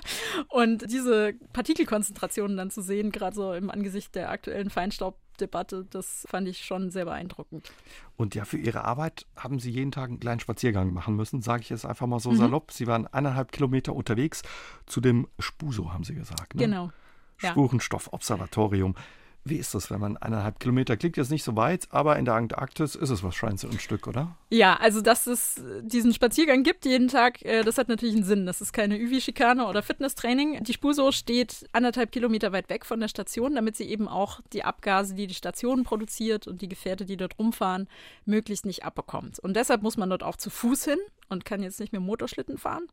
Und diese Partikelkonzentrationen dann zu sehen, gerade so im Angesicht der aktuellen Feinstaub Debatte, das fand ich schon sehr beeindruckend. Und ja, für Ihre Arbeit haben Sie jeden Tag einen kleinen Spaziergang machen müssen, sage ich jetzt einfach mal so mhm. salopp. Sie waren eineinhalb Kilometer unterwegs zu dem Spuso, haben Sie gesagt. Ne? Genau. Spurenstoffobservatorium. Wie ist das, wenn man eineinhalb Kilometer klingt jetzt nicht so weit, aber in der Antarktis ist es wahrscheinlich so ein Stück, oder? Ja, also dass es diesen Spaziergang gibt jeden Tag, äh, das hat natürlich einen Sinn. Das ist keine Üvi-Schikane oder Fitnesstraining. Die Spuso steht anderthalb Kilometer weit weg von der Station, damit sie eben auch die Abgase, die die Station produziert und die Gefährte, die dort rumfahren, möglichst nicht abbekommt. Und deshalb muss man dort auch zu Fuß hin und kann jetzt nicht mehr Motorschlitten fahren.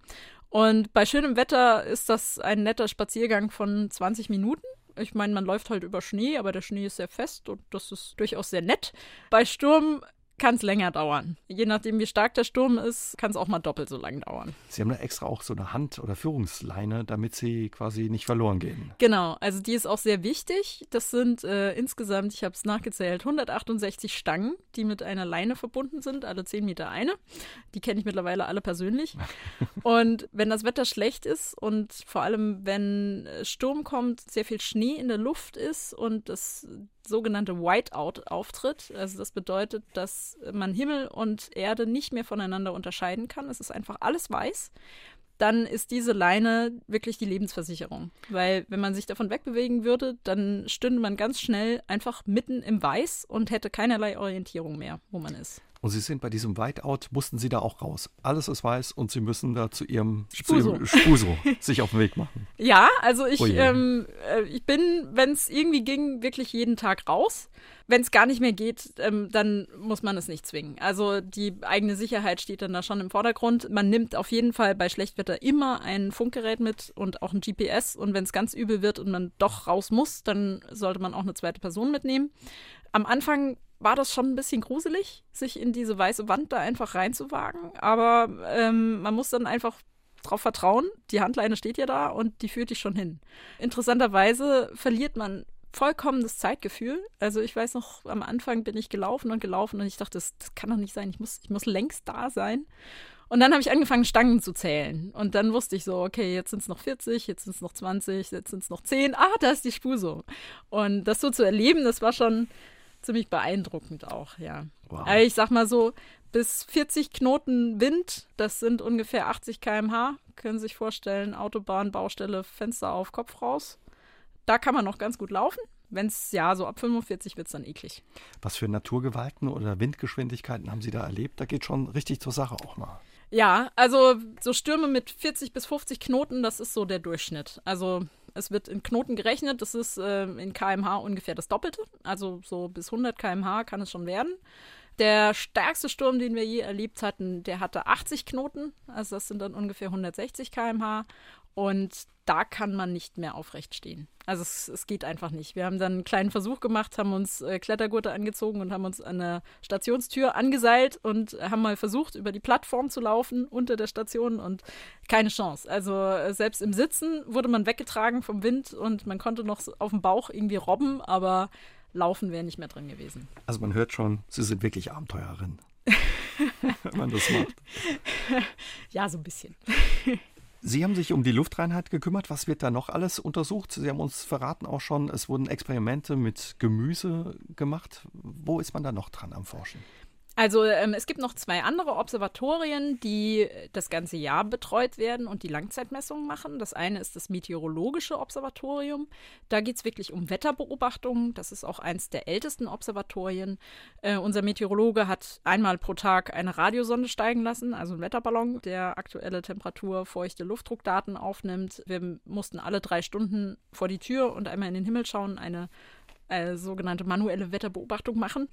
Und bei schönem Wetter ist das ein netter Spaziergang von 20 Minuten. Ich meine, man läuft halt über Schnee, aber der Schnee ist sehr fest und das ist durchaus sehr nett. Bei Sturm kann es länger dauern. Je nachdem, wie stark der Sturm ist, kann es auch mal doppelt so lang dauern. Sie haben da extra auch so eine Hand- oder Führungsleine, damit sie quasi nicht verloren gehen. Genau, also die ist auch sehr wichtig. Das sind äh, insgesamt, ich habe es nachgezählt, 168 Stangen, die mit einer Leine verbunden sind, alle 10 Meter eine. Die kenne ich mittlerweile alle persönlich. *laughs* und wenn das Wetter schlecht ist und vor allem, wenn Sturm kommt, sehr viel Schnee in der Luft ist und das sogenannte Whiteout auftritt. Also das bedeutet, dass man Himmel und Erde nicht mehr voneinander unterscheiden kann. Es ist einfach alles weiß. Dann ist diese Leine wirklich die Lebensversicherung. Weil wenn man sich davon wegbewegen würde, dann stünde man ganz schnell einfach mitten im Weiß und hätte keinerlei Orientierung mehr, wo man ist. Und Sie sind bei diesem Whiteout, mussten Sie da auch raus. Alles ist weiß und Sie müssen da zu Ihrem Spuso, zu ihrem Spuso *laughs* sich auf den Weg machen. Ja, also ich, oh ähm, äh, ich bin, wenn es irgendwie ging, wirklich jeden Tag raus. Wenn es gar nicht mehr geht, ähm, dann muss man es nicht zwingen. Also die eigene Sicherheit steht dann da schon im Vordergrund. Man nimmt auf jeden Fall bei Schlechtwetter immer ein Funkgerät mit und auch ein GPS. Und wenn es ganz übel wird und man doch raus muss, dann sollte man auch eine zweite Person mitnehmen. Am Anfang war das schon ein bisschen gruselig, sich in diese weiße Wand da einfach reinzuwagen. Aber ähm, man muss dann einfach darauf vertrauen. Die Handleine steht ja da und die führt dich schon hin. Interessanterweise verliert man vollkommen das Zeitgefühl. Also ich weiß noch, am Anfang bin ich gelaufen und gelaufen und ich dachte, das, das kann doch nicht sein. Ich muss, ich muss längst da sein. Und dann habe ich angefangen, Stangen zu zählen. Und dann wusste ich so, okay, jetzt sind es noch 40, jetzt sind es noch 20, jetzt sind es noch 10. Ah, da ist die Spur so. Und das so zu erleben, das war schon ziemlich beeindruckend auch, ja. Wow. Also ich sag mal so, bis 40 Knoten Wind, das sind ungefähr 80 km/h. Können Sie sich vorstellen, Autobahn, Baustelle, Fenster auf, Kopf raus. Da kann man noch ganz gut laufen. Wenn es ja so ab 45 wird es dann eklig. Was für Naturgewalten oder Windgeschwindigkeiten haben Sie da erlebt? Da geht schon richtig zur Sache auch mal. Ja, also so Stürme mit 40 bis 50 Knoten, das ist so der Durchschnitt. Also es wird in Knoten gerechnet. Das ist äh, in kmh ungefähr das Doppelte. Also so bis 100 kmh kann es schon werden. Der stärkste Sturm, den wir je erlebt hatten, der hatte 80 Knoten. Also das sind dann ungefähr 160 kmh. Und da kann man nicht mehr aufrecht stehen. Also es, es, geht einfach nicht. Wir haben dann einen kleinen Versuch gemacht, haben uns äh, Klettergurte angezogen und haben uns an der Stationstür angeseilt und haben mal versucht, über die Plattform zu laufen unter der Station und keine Chance. Also äh, selbst im Sitzen wurde man weggetragen vom Wind und man konnte noch auf dem Bauch irgendwie robben, aber laufen wäre nicht mehr drin gewesen. Also man hört schon, Sie sind wirklich Abenteuerin. *laughs* wenn man das macht. ja, so ein bisschen. Sie haben sich um die Luftreinheit gekümmert. Was wird da noch alles untersucht? Sie haben uns verraten auch schon, es wurden Experimente mit Gemüse gemacht. Wo ist man da noch dran am Forschen? Also ähm, es gibt noch zwei andere Observatorien, die das ganze Jahr betreut werden und die Langzeitmessungen machen. Das eine ist das Meteorologische Observatorium. Da geht es wirklich um Wetterbeobachtungen. Das ist auch eins der ältesten Observatorien. Äh, unser Meteorologe hat einmal pro Tag eine Radiosonde steigen lassen, also einen Wetterballon, der aktuelle Temperatur, feuchte Luftdruckdaten aufnimmt. Wir mussten alle drei Stunden vor die Tür und einmal in den Himmel schauen, eine äh, sogenannte manuelle Wetterbeobachtung machen.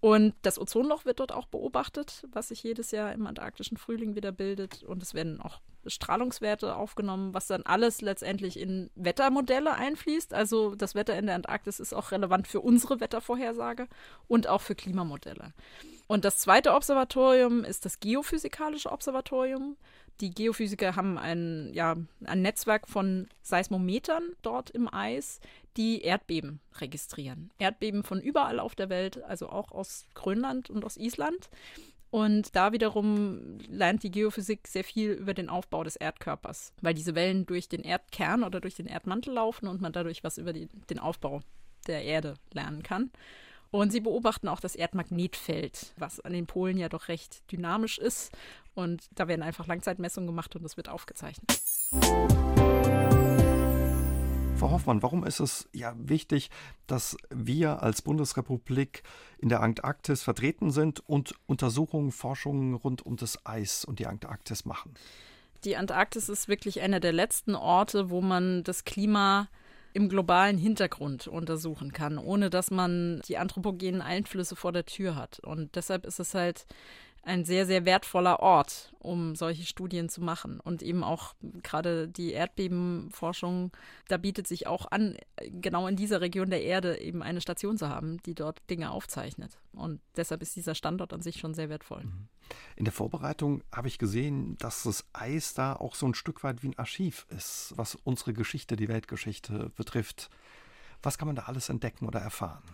Und das Ozonloch wird dort auch beobachtet, was sich jedes Jahr im antarktischen Frühling wieder bildet. Und es werden auch Strahlungswerte aufgenommen, was dann alles letztendlich in Wettermodelle einfließt. Also das Wetter in der Antarktis ist auch relevant für unsere Wettervorhersage und auch für Klimamodelle. Und das zweite Observatorium ist das Geophysikalische Observatorium. Die Geophysiker haben ein, ja, ein Netzwerk von Seismometern dort im Eis, die Erdbeben registrieren. Erdbeben von überall auf der Welt, also auch aus Grönland und aus Island. Und da wiederum lernt die Geophysik sehr viel über den Aufbau des Erdkörpers, weil diese Wellen durch den Erdkern oder durch den Erdmantel laufen und man dadurch was über die, den Aufbau der Erde lernen kann. Und sie beobachten auch das Erdmagnetfeld, was an den Polen ja doch recht dynamisch ist. Und da werden einfach Langzeitmessungen gemacht und das wird aufgezeichnet. Frau Hoffmann, warum ist es ja wichtig, dass wir als Bundesrepublik in der Antarktis vertreten sind und Untersuchungen, Forschungen rund um das Eis und die Antarktis machen? Die Antarktis ist wirklich einer der letzten Orte, wo man das Klima im globalen Hintergrund untersuchen kann, ohne dass man die anthropogenen Einflüsse vor der Tür hat. Und deshalb ist es halt ein sehr, sehr wertvoller Ort, um solche Studien zu machen. Und eben auch gerade die Erdbebenforschung, da bietet sich auch an, genau in dieser Region der Erde eben eine Station zu haben, die dort Dinge aufzeichnet. Und deshalb ist dieser Standort an sich schon sehr wertvoll. Mhm. In der Vorbereitung habe ich gesehen, dass das Eis da auch so ein Stück weit wie ein Archiv ist, was unsere Geschichte, die Weltgeschichte betrifft. Was kann man da alles entdecken oder erfahren?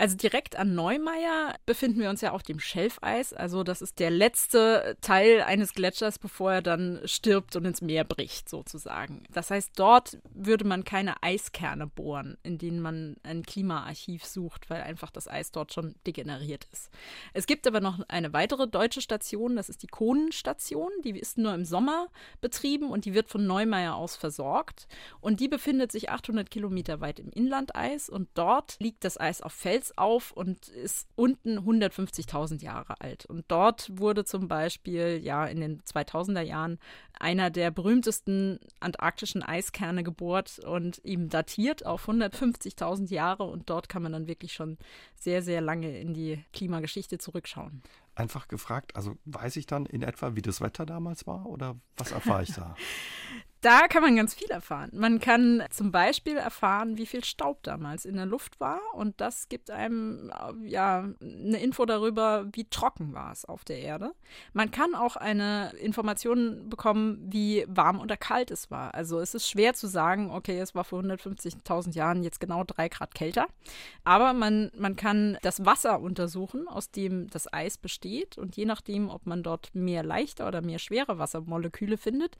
Also direkt an Neumeier befinden wir uns ja auf dem Schelfeis. Also das ist der letzte Teil eines Gletschers, bevor er dann stirbt und ins Meer bricht, sozusagen. Das heißt, dort würde man keine Eiskerne bohren, in denen man ein Klimaarchiv sucht, weil einfach das Eis dort schon degeneriert ist. Es gibt aber noch eine weitere deutsche Station, das ist die Kohnenstation. Die ist nur im Sommer betrieben und die wird von Neumeier aus versorgt. Und die befindet sich 800 Kilometer weit im Inlandeis und dort liegt das Eis auf Fels auf und ist unten 150.000 Jahre alt. Und dort wurde zum Beispiel ja in den 2000er Jahren einer der berühmtesten antarktischen Eiskerne gebohrt und ihm datiert auf 150.000 Jahre. Und dort kann man dann wirklich schon sehr, sehr lange in die Klimageschichte zurückschauen. Einfach gefragt, also weiß ich dann in etwa, wie das Wetter damals war oder was erfahre ich da? *laughs* Da kann man ganz viel erfahren. Man kann zum Beispiel erfahren, wie viel Staub damals in der Luft war und das gibt einem ja eine Info darüber, wie trocken war es auf der Erde. Man kann auch eine Information bekommen, wie warm oder kalt es war. Also es ist schwer zu sagen, okay, es war vor 150.000 Jahren jetzt genau drei Grad kälter, aber man, man kann das Wasser untersuchen, aus dem das Eis besteht und je nachdem, ob man dort mehr leichte oder mehr schwere Wassermoleküle findet,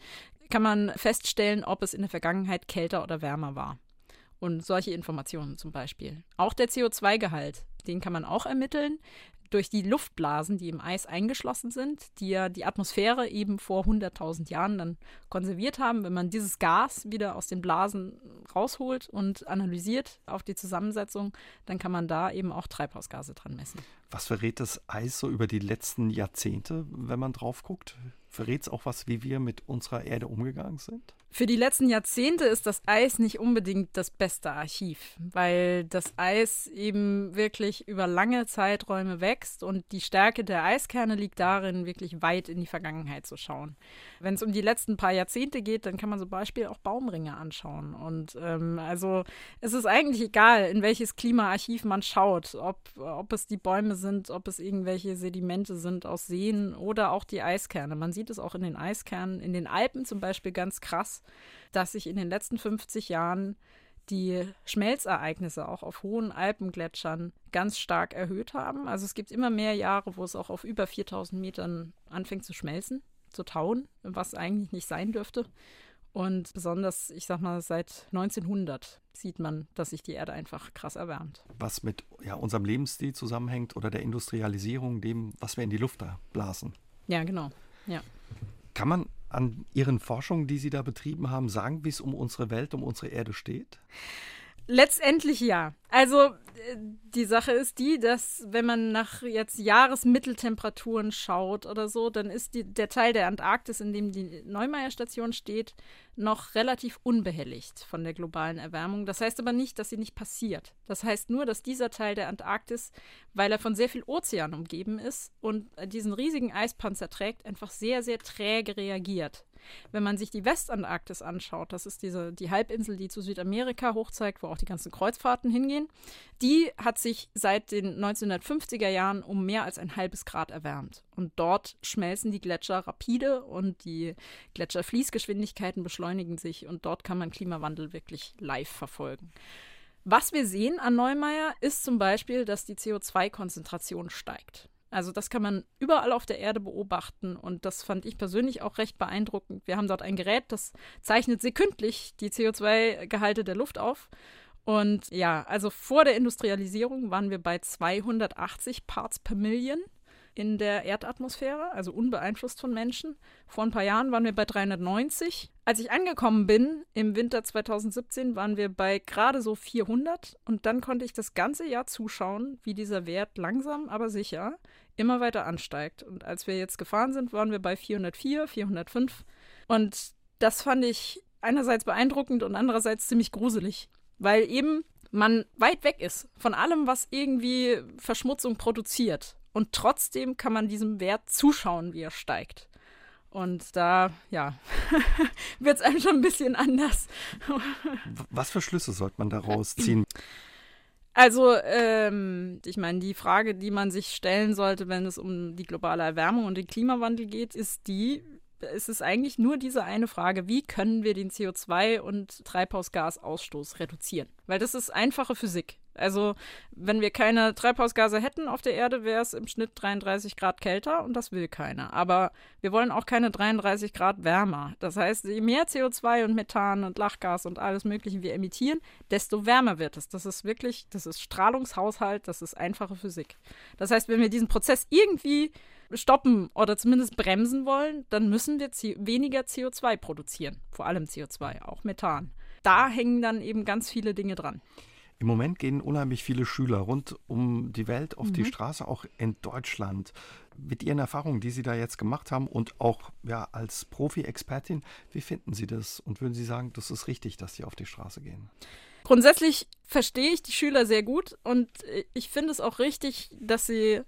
kann man feststellen, ob es in der Vergangenheit kälter oder wärmer war. Und solche Informationen zum Beispiel. Auch der CO2-Gehalt, den kann man auch ermitteln durch die Luftblasen, die im Eis eingeschlossen sind, die ja die Atmosphäre eben vor 100.000 Jahren dann konserviert haben. Wenn man dieses Gas wieder aus den Blasen rausholt und analysiert auf die Zusammensetzung, dann kann man da eben auch Treibhausgase dran messen. Was verrät das Eis so über die letzten Jahrzehnte, wenn man drauf guckt? Verrät es auch was, wie wir mit unserer Erde umgegangen sind? Für die letzten Jahrzehnte ist das Eis nicht unbedingt das beste Archiv, weil das Eis eben wirklich über lange Zeiträume wächst und die Stärke der Eiskerne liegt darin, wirklich weit in die Vergangenheit zu schauen. Wenn es um die letzten paar Jahrzehnte geht, dann kann man zum Beispiel auch Baumringe anschauen. Und ähm, also es ist eigentlich egal, in welches Klimaarchiv man schaut, ob, ob es die Bäume sind, ob es irgendwelche Sedimente sind aus Seen oder auch die Eiskerne. Man sieht es auch in den Eiskernen, in den Alpen zum Beispiel ganz krass dass sich in den letzten 50 Jahren die Schmelzereignisse auch auf hohen Alpengletschern ganz stark erhöht haben. Also es gibt immer mehr Jahre, wo es auch auf über 4000 Metern anfängt zu schmelzen, zu tauen, was eigentlich nicht sein dürfte. Und besonders, ich sag mal, seit 1900 sieht man, dass sich die Erde einfach krass erwärmt. Was mit ja, unserem Lebensstil zusammenhängt oder der Industrialisierung, dem, was wir in die Luft da blasen. Ja, genau. Ja. Kann man an Ihren Forschungen, die Sie da betrieben haben, sagen, wie es um unsere Welt, um unsere Erde steht? Letztendlich ja. Also äh, die Sache ist die, dass wenn man nach jetzt Jahresmitteltemperaturen schaut oder so, dann ist die, der Teil der Antarktis, in dem die Neumeier-Station steht, noch relativ unbehelligt von der globalen Erwärmung. Das heißt aber nicht, dass sie nicht passiert. Das heißt nur, dass dieser Teil der Antarktis, weil er von sehr viel Ozean umgeben ist und diesen riesigen Eispanzer trägt, einfach sehr, sehr träge reagiert. Wenn man sich die Westantarktis anschaut, das ist diese, die Halbinsel, die zu Südamerika hochzeigt, wo auch die ganzen Kreuzfahrten hingehen, die hat sich seit den 1950er Jahren um mehr als ein halbes Grad erwärmt. Und dort schmelzen die Gletscher rapide und die Gletscherfließgeschwindigkeiten beschleunigen sich und dort kann man Klimawandel wirklich live verfolgen. Was wir sehen an Neumeier ist zum Beispiel, dass die CO2-Konzentration steigt. Also das kann man überall auf der Erde beobachten und das fand ich persönlich auch recht beeindruckend. Wir haben dort ein Gerät, das zeichnet sekündlich die CO2-Gehalte der Luft auf. Und ja, also vor der Industrialisierung waren wir bei 280 Parts per Million in der Erdatmosphäre, also unbeeinflusst von Menschen. Vor ein paar Jahren waren wir bei 390. Als ich angekommen bin im Winter 2017, waren wir bei gerade so 400 und dann konnte ich das ganze Jahr zuschauen, wie dieser Wert langsam, aber sicher immer weiter ansteigt. Und als wir jetzt gefahren sind, waren wir bei 404, 405 und das fand ich einerseits beeindruckend und andererseits ziemlich gruselig, weil eben man weit weg ist von allem, was irgendwie Verschmutzung produziert. Und trotzdem kann man diesem Wert zuschauen, wie er steigt. Und da, ja, *laughs* wird es einem schon ein bisschen anders. Was für Schlüsse sollte man daraus ziehen? Also, ähm, ich meine, die Frage, die man sich stellen sollte, wenn es um die globale Erwärmung und den Klimawandel geht, ist die, es ist eigentlich nur diese eine Frage, wie können wir den CO2- und Treibhausgasausstoß reduzieren? Weil das ist einfache Physik. Also, wenn wir keine Treibhausgase hätten auf der Erde, wäre es im Schnitt 33 Grad kälter und das will keiner. Aber wir wollen auch keine 33 Grad wärmer. Das heißt, je mehr CO2 und Methan und Lachgas und alles Mögliche wir emittieren, desto wärmer wird es. Das ist wirklich, das ist Strahlungshaushalt, das ist einfache Physik. Das heißt, wenn wir diesen Prozess irgendwie stoppen oder zumindest bremsen wollen, dann müssen wir weniger CO2 produzieren. Vor allem CO2, auch Methan. Da hängen dann eben ganz viele Dinge dran. Im Moment gehen unheimlich viele Schüler rund um die Welt auf mhm. die Straße, auch in Deutschland. Mit Ihren Erfahrungen, die Sie da jetzt gemacht haben und auch ja, als Profi-Expertin, wie finden Sie das? Und würden Sie sagen, das ist richtig, dass Sie auf die Straße gehen? Grundsätzlich verstehe ich die Schüler sehr gut und ich finde es auch richtig, dass sie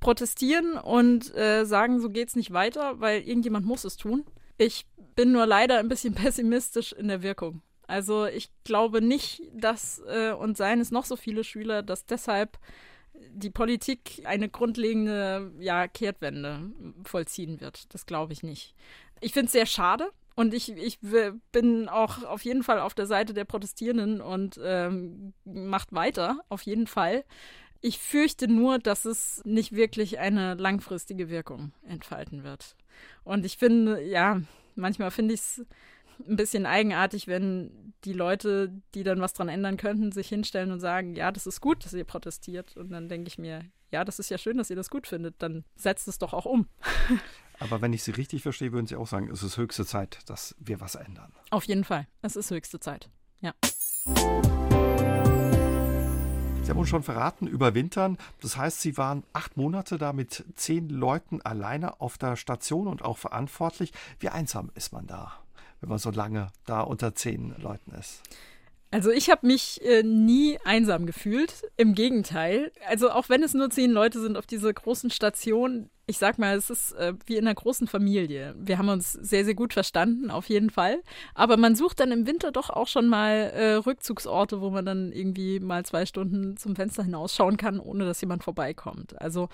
protestieren und äh, sagen, so geht es nicht weiter, weil irgendjemand muss es tun. Ich bin nur leider ein bisschen *laughs* pessimistisch in der Wirkung. Also ich glaube nicht, dass, äh, und seien es noch so viele Schüler, dass deshalb die Politik eine grundlegende ja, Kehrtwende vollziehen wird. Das glaube ich nicht. Ich finde es sehr schade. Und ich, ich bin auch auf jeden Fall auf der Seite der Protestierenden und ähm, macht weiter, auf jeden Fall. Ich fürchte nur, dass es nicht wirklich eine langfristige Wirkung entfalten wird. Und ich finde, ja, manchmal finde ich es ein bisschen eigenartig, wenn die Leute, die dann was dran ändern könnten, sich hinstellen und sagen, ja, das ist gut, dass ihr protestiert. Und dann denke ich mir, ja, das ist ja schön, dass ihr das gut findet, dann setzt es doch auch um. *laughs* Aber wenn ich Sie richtig verstehe, würden Sie auch sagen, es ist höchste Zeit, dass wir was ändern. Auf jeden Fall, es ist höchste Zeit, ja. Sie haben uns schon verraten, überwintern. Das heißt, Sie waren acht Monate da mit zehn Leuten alleine auf der Station und auch verantwortlich. Wie einsam ist man da? Wenn man so lange da unter zehn Leuten ist? Also ich habe mich äh, nie einsam gefühlt. Im Gegenteil. Also auch wenn es nur zehn Leute sind auf dieser großen Station, ich sag mal, es ist äh, wie in einer großen Familie. Wir haben uns sehr, sehr gut verstanden, auf jeden Fall. Aber man sucht dann im Winter doch auch schon mal äh, Rückzugsorte, wo man dann irgendwie mal zwei Stunden zum Fenster hinausschauen kann, ohne dass jemand vorbeikommt. Also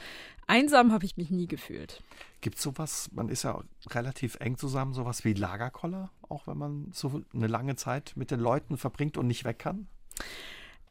einsam habe ich mich nie gefühlt. Gibt es sowas, man ist ja relativ eng zusammen, sowas wie Lagerkoller, auch wenn man so eine lange Zeit mit den Leuten verbringt und nicht weg kann?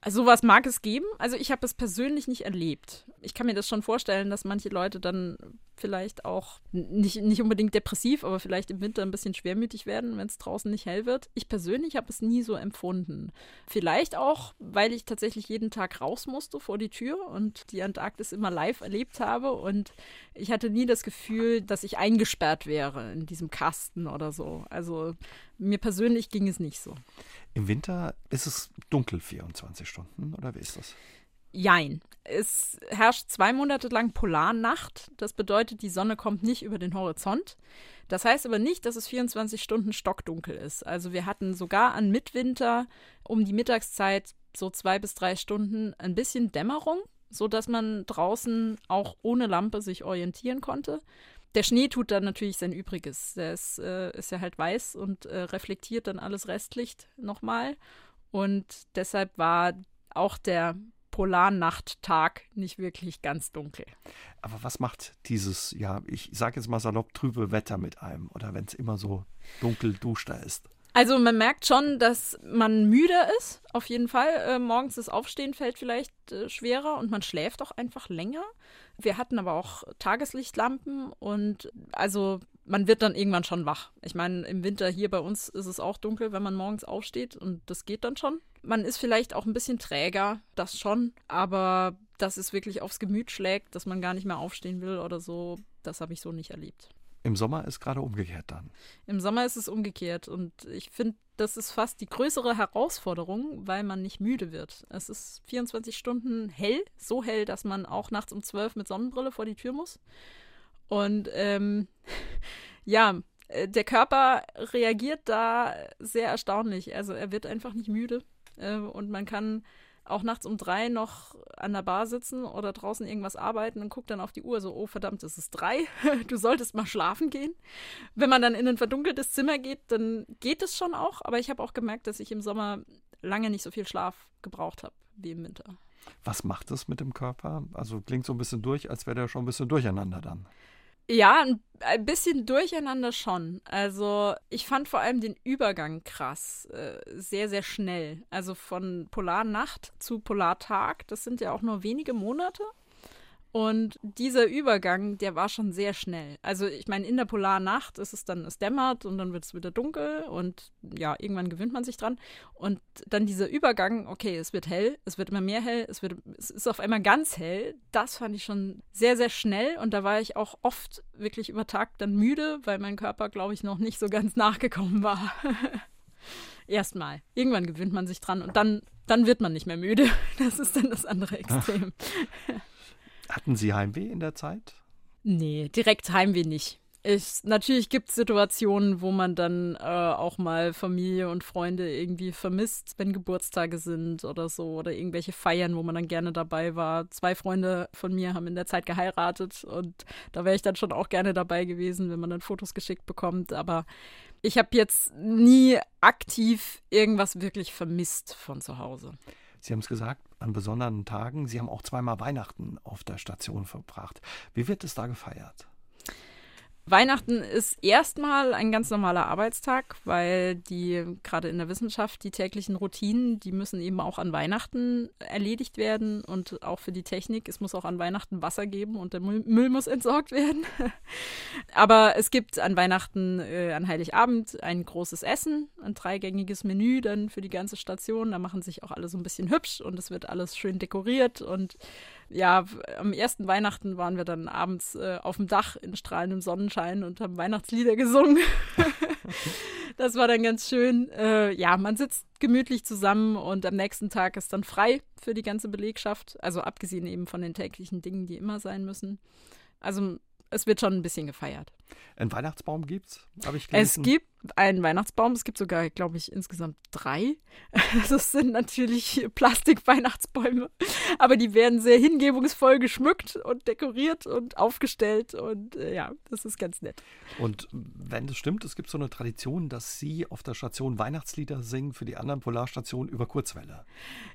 Sowas mag es geben. Also ich habe es persönlich nicht erlebt. Ich kann mir das schon vorstellen, dass manche Leute dann vielleicht auch nicht, nicht unbedingt depressiv, aber vielleicht im Winter ein bisschen schwermütig werden, wenn es draußen nicht hell wird. Ich persönlich habe es nie so empfunden. Vielleicht auch, weil ich tatsächlich jeden Tag raus musste vor die Tür und die Antarktis immer live erlebt habe und ich hatte nie das Gefühl, dass ich eingesperrt wäre in diesem Kasten oder so. Also mir persönlich ging es nicht so. Im Winter ist es dunkel 24 Stunden oder wie ist das? Jein. Es herrscht zwei Monate lang Polarnacht. Das bedeutet, die Sonne kommt nicht über den Horizont. Das heißt aber nicht, dass es 24 Stunden stockdunkel ist. Also wir hatten sogar an Mitwinter um die Mittagszeit so zwei bis drei Stunden ein bisschen Dämmerung, sodass man draußen auch ohne Lampe sich orientieren konnte. Der Schnee tut dann natürlich sein Übriges. Der ist, äh, ist ja halt weiß und äh, reflektiert dann alles Restlicht nochmal. Und deshalb war auch der Polarnachttag nicht wirklich ganz dunkel. Aber was macht dieses, ja, ich sage jetzt mal salopp, trübe Wetter mit einem? Oder wenn es immer so dunkel duster ist? Also man merkt schon, dass man müder ist, auf jeden Fall. Äh, morgens das Aufstehen fällt vielleicht äh, schwerer und man schläft auch einfach länger. Wir hatten aber auch Tageslichtlampen und also man wird dann irgendwann schon wach. Ich meine, im Winter hier bei uns ist es auch dunkel, wenn man morgens aufsteht und das geht dann schon. Man ist vielleicht auch ein bisschen träger, das schon, aber dass es wirklich aufs Gemüt schlägt, dass man gar nicht mehr aufstehen will oder so, das habe ich so nicht erlebt. Im Sommer ist gerade umgekehrt dann. Im Sommer ist es umgekehrt und ich finde, das ist fast die größere Herausforderung, weil man nicht müde wird. Es ist 24 Stunden hell, so hell, dass man auch nachts um 12 mit Sonnenbrille vor die Tür muss. Und ähm, *laughs* ja, äh, der Körper reagiert da sehr erstaunlich. Also er wird einfach nicht müde äh, und man kann auch nachts um drei noch an der Bar sitzen oder draußen irgendwas arbeiten und guckt dann auf die Uhr so, oh verdammt, es ist drei, *laughs* du solltest mal schlafen gehen. Wenn man dann in ein verdunkeltes Zimmer geht, dann geht es schon auch, aber ich habe auch gemerkt, dass ich im Sommer lange nicht so viel Schlaf gebraucht habe wie im Winter. Was macht das mit dem Körper? Also klingt so ein bisschen durch, als wäre der schon ein bisschen durcheinander dann. Ja, ein, ein, bisschen durcheinander schon. Also ich fand vor allem den Übergang krass, äh, sehr, sehr schnell. Also von Polarnacht zu Polartag, das sind ja auch nur wenige Monate. Und dieser Übergang, der war schon sehr schnell. Also ich meine, in der Polarnacht ist es dann, es dämmert und dann wird es wieder dunkel und ja, irgendwann gewöhnt man sich dran. Und dann dieser Übergang, okay, es wird hell, es wird immer mehr hell, es, wird, es ist auf einmal ganz hell. Das fand ich schon sehr, sehr schnell und da war ich auch oft wirklich über Tag dann müde, weil mein Körper, glaube ich, noch nicht so ganz *laughs* nachgekommen war. *laughs* Erstmal. Irgendwann gewöhnt man sich dran und dann, dann wird man nicht mehr müde. *laughs* Das ist dann das andere Extrem. Hatten Sie Heimweh in der Zeit? Nee, direkt Heimweh nicht. Ich, natürlich gibt es Situationen, wo man dann äh, auch mal Familie und Freunde irgendwie vermisst, wenn Geburtstage sind oder so oder irgendwelche Feiern, wo man dann gerne dabei war. Zwei Freunde von mir haben in der Zeit geheiratet und da wäre ich dann schon auch gerne dabei gewesen, wenn man dann Fotos geschickt bekommt. Aber ich habe jetzt nie aktiv irgendwas wirklich vermisst von zu Hause. Sie haben es gesagt, an besonderen Tagen. Sie haben auch zweimal Weihnachten auf der Station verbracht. Wie wird es da gefeiert? Weihnachten ist erstmal ein ganz normaler Arbeitstag, weil die gerade in der Wissenschaft die täglichen Routinen, die müssen eben auch an Weihnachten erledigt werden und auch für die Technik. Es muss auch an Weihnachten Wasser geben und der Müll, muss entsorgt werden. *laughs* Aber es gibt an Weihnachten, äh, an Heiligabend ein großes Essen, ein dreigängiges Menü dann für die ganze Station. Da machen sich auch alle so ein bisschen hübsch und es wird alles schön dekoriert und ja, am ersten Weihnachten waren wir dann abends äh, auf dem Dach in strahlendem Sonnenschein und haben Weihnachtslieder gesungen. *laughs* das war dann ganz schön. Äh, ja, man sitzt gemütlich zusammen und am nächsten Tag ist dann frei für die ganze Belegschaft. Also abgesehen eben von den täglichen Dingen, die immer sein müssen. Also es wird schon ein bisschen gefeiert. Ein Weihnachtsbaum gibt's, habe ich gelesen. Es gibt einen Weihnachtsbaum. Es gibt sogar, glaube ich, insgesamt drei. *laughs* Das sind natürlich Plastik-Weihnachtsbäume, aber die werden sehr hingebungsvoll geschmückt und dekoriert und aufgestellt und äh, ja, das ist ganz nett. Und wenn das stimmt, es gibt so eine Tradition, dass Sie auf der Station Weihnachtslieder singen für die anderen Polarstationen über Kurzwelle.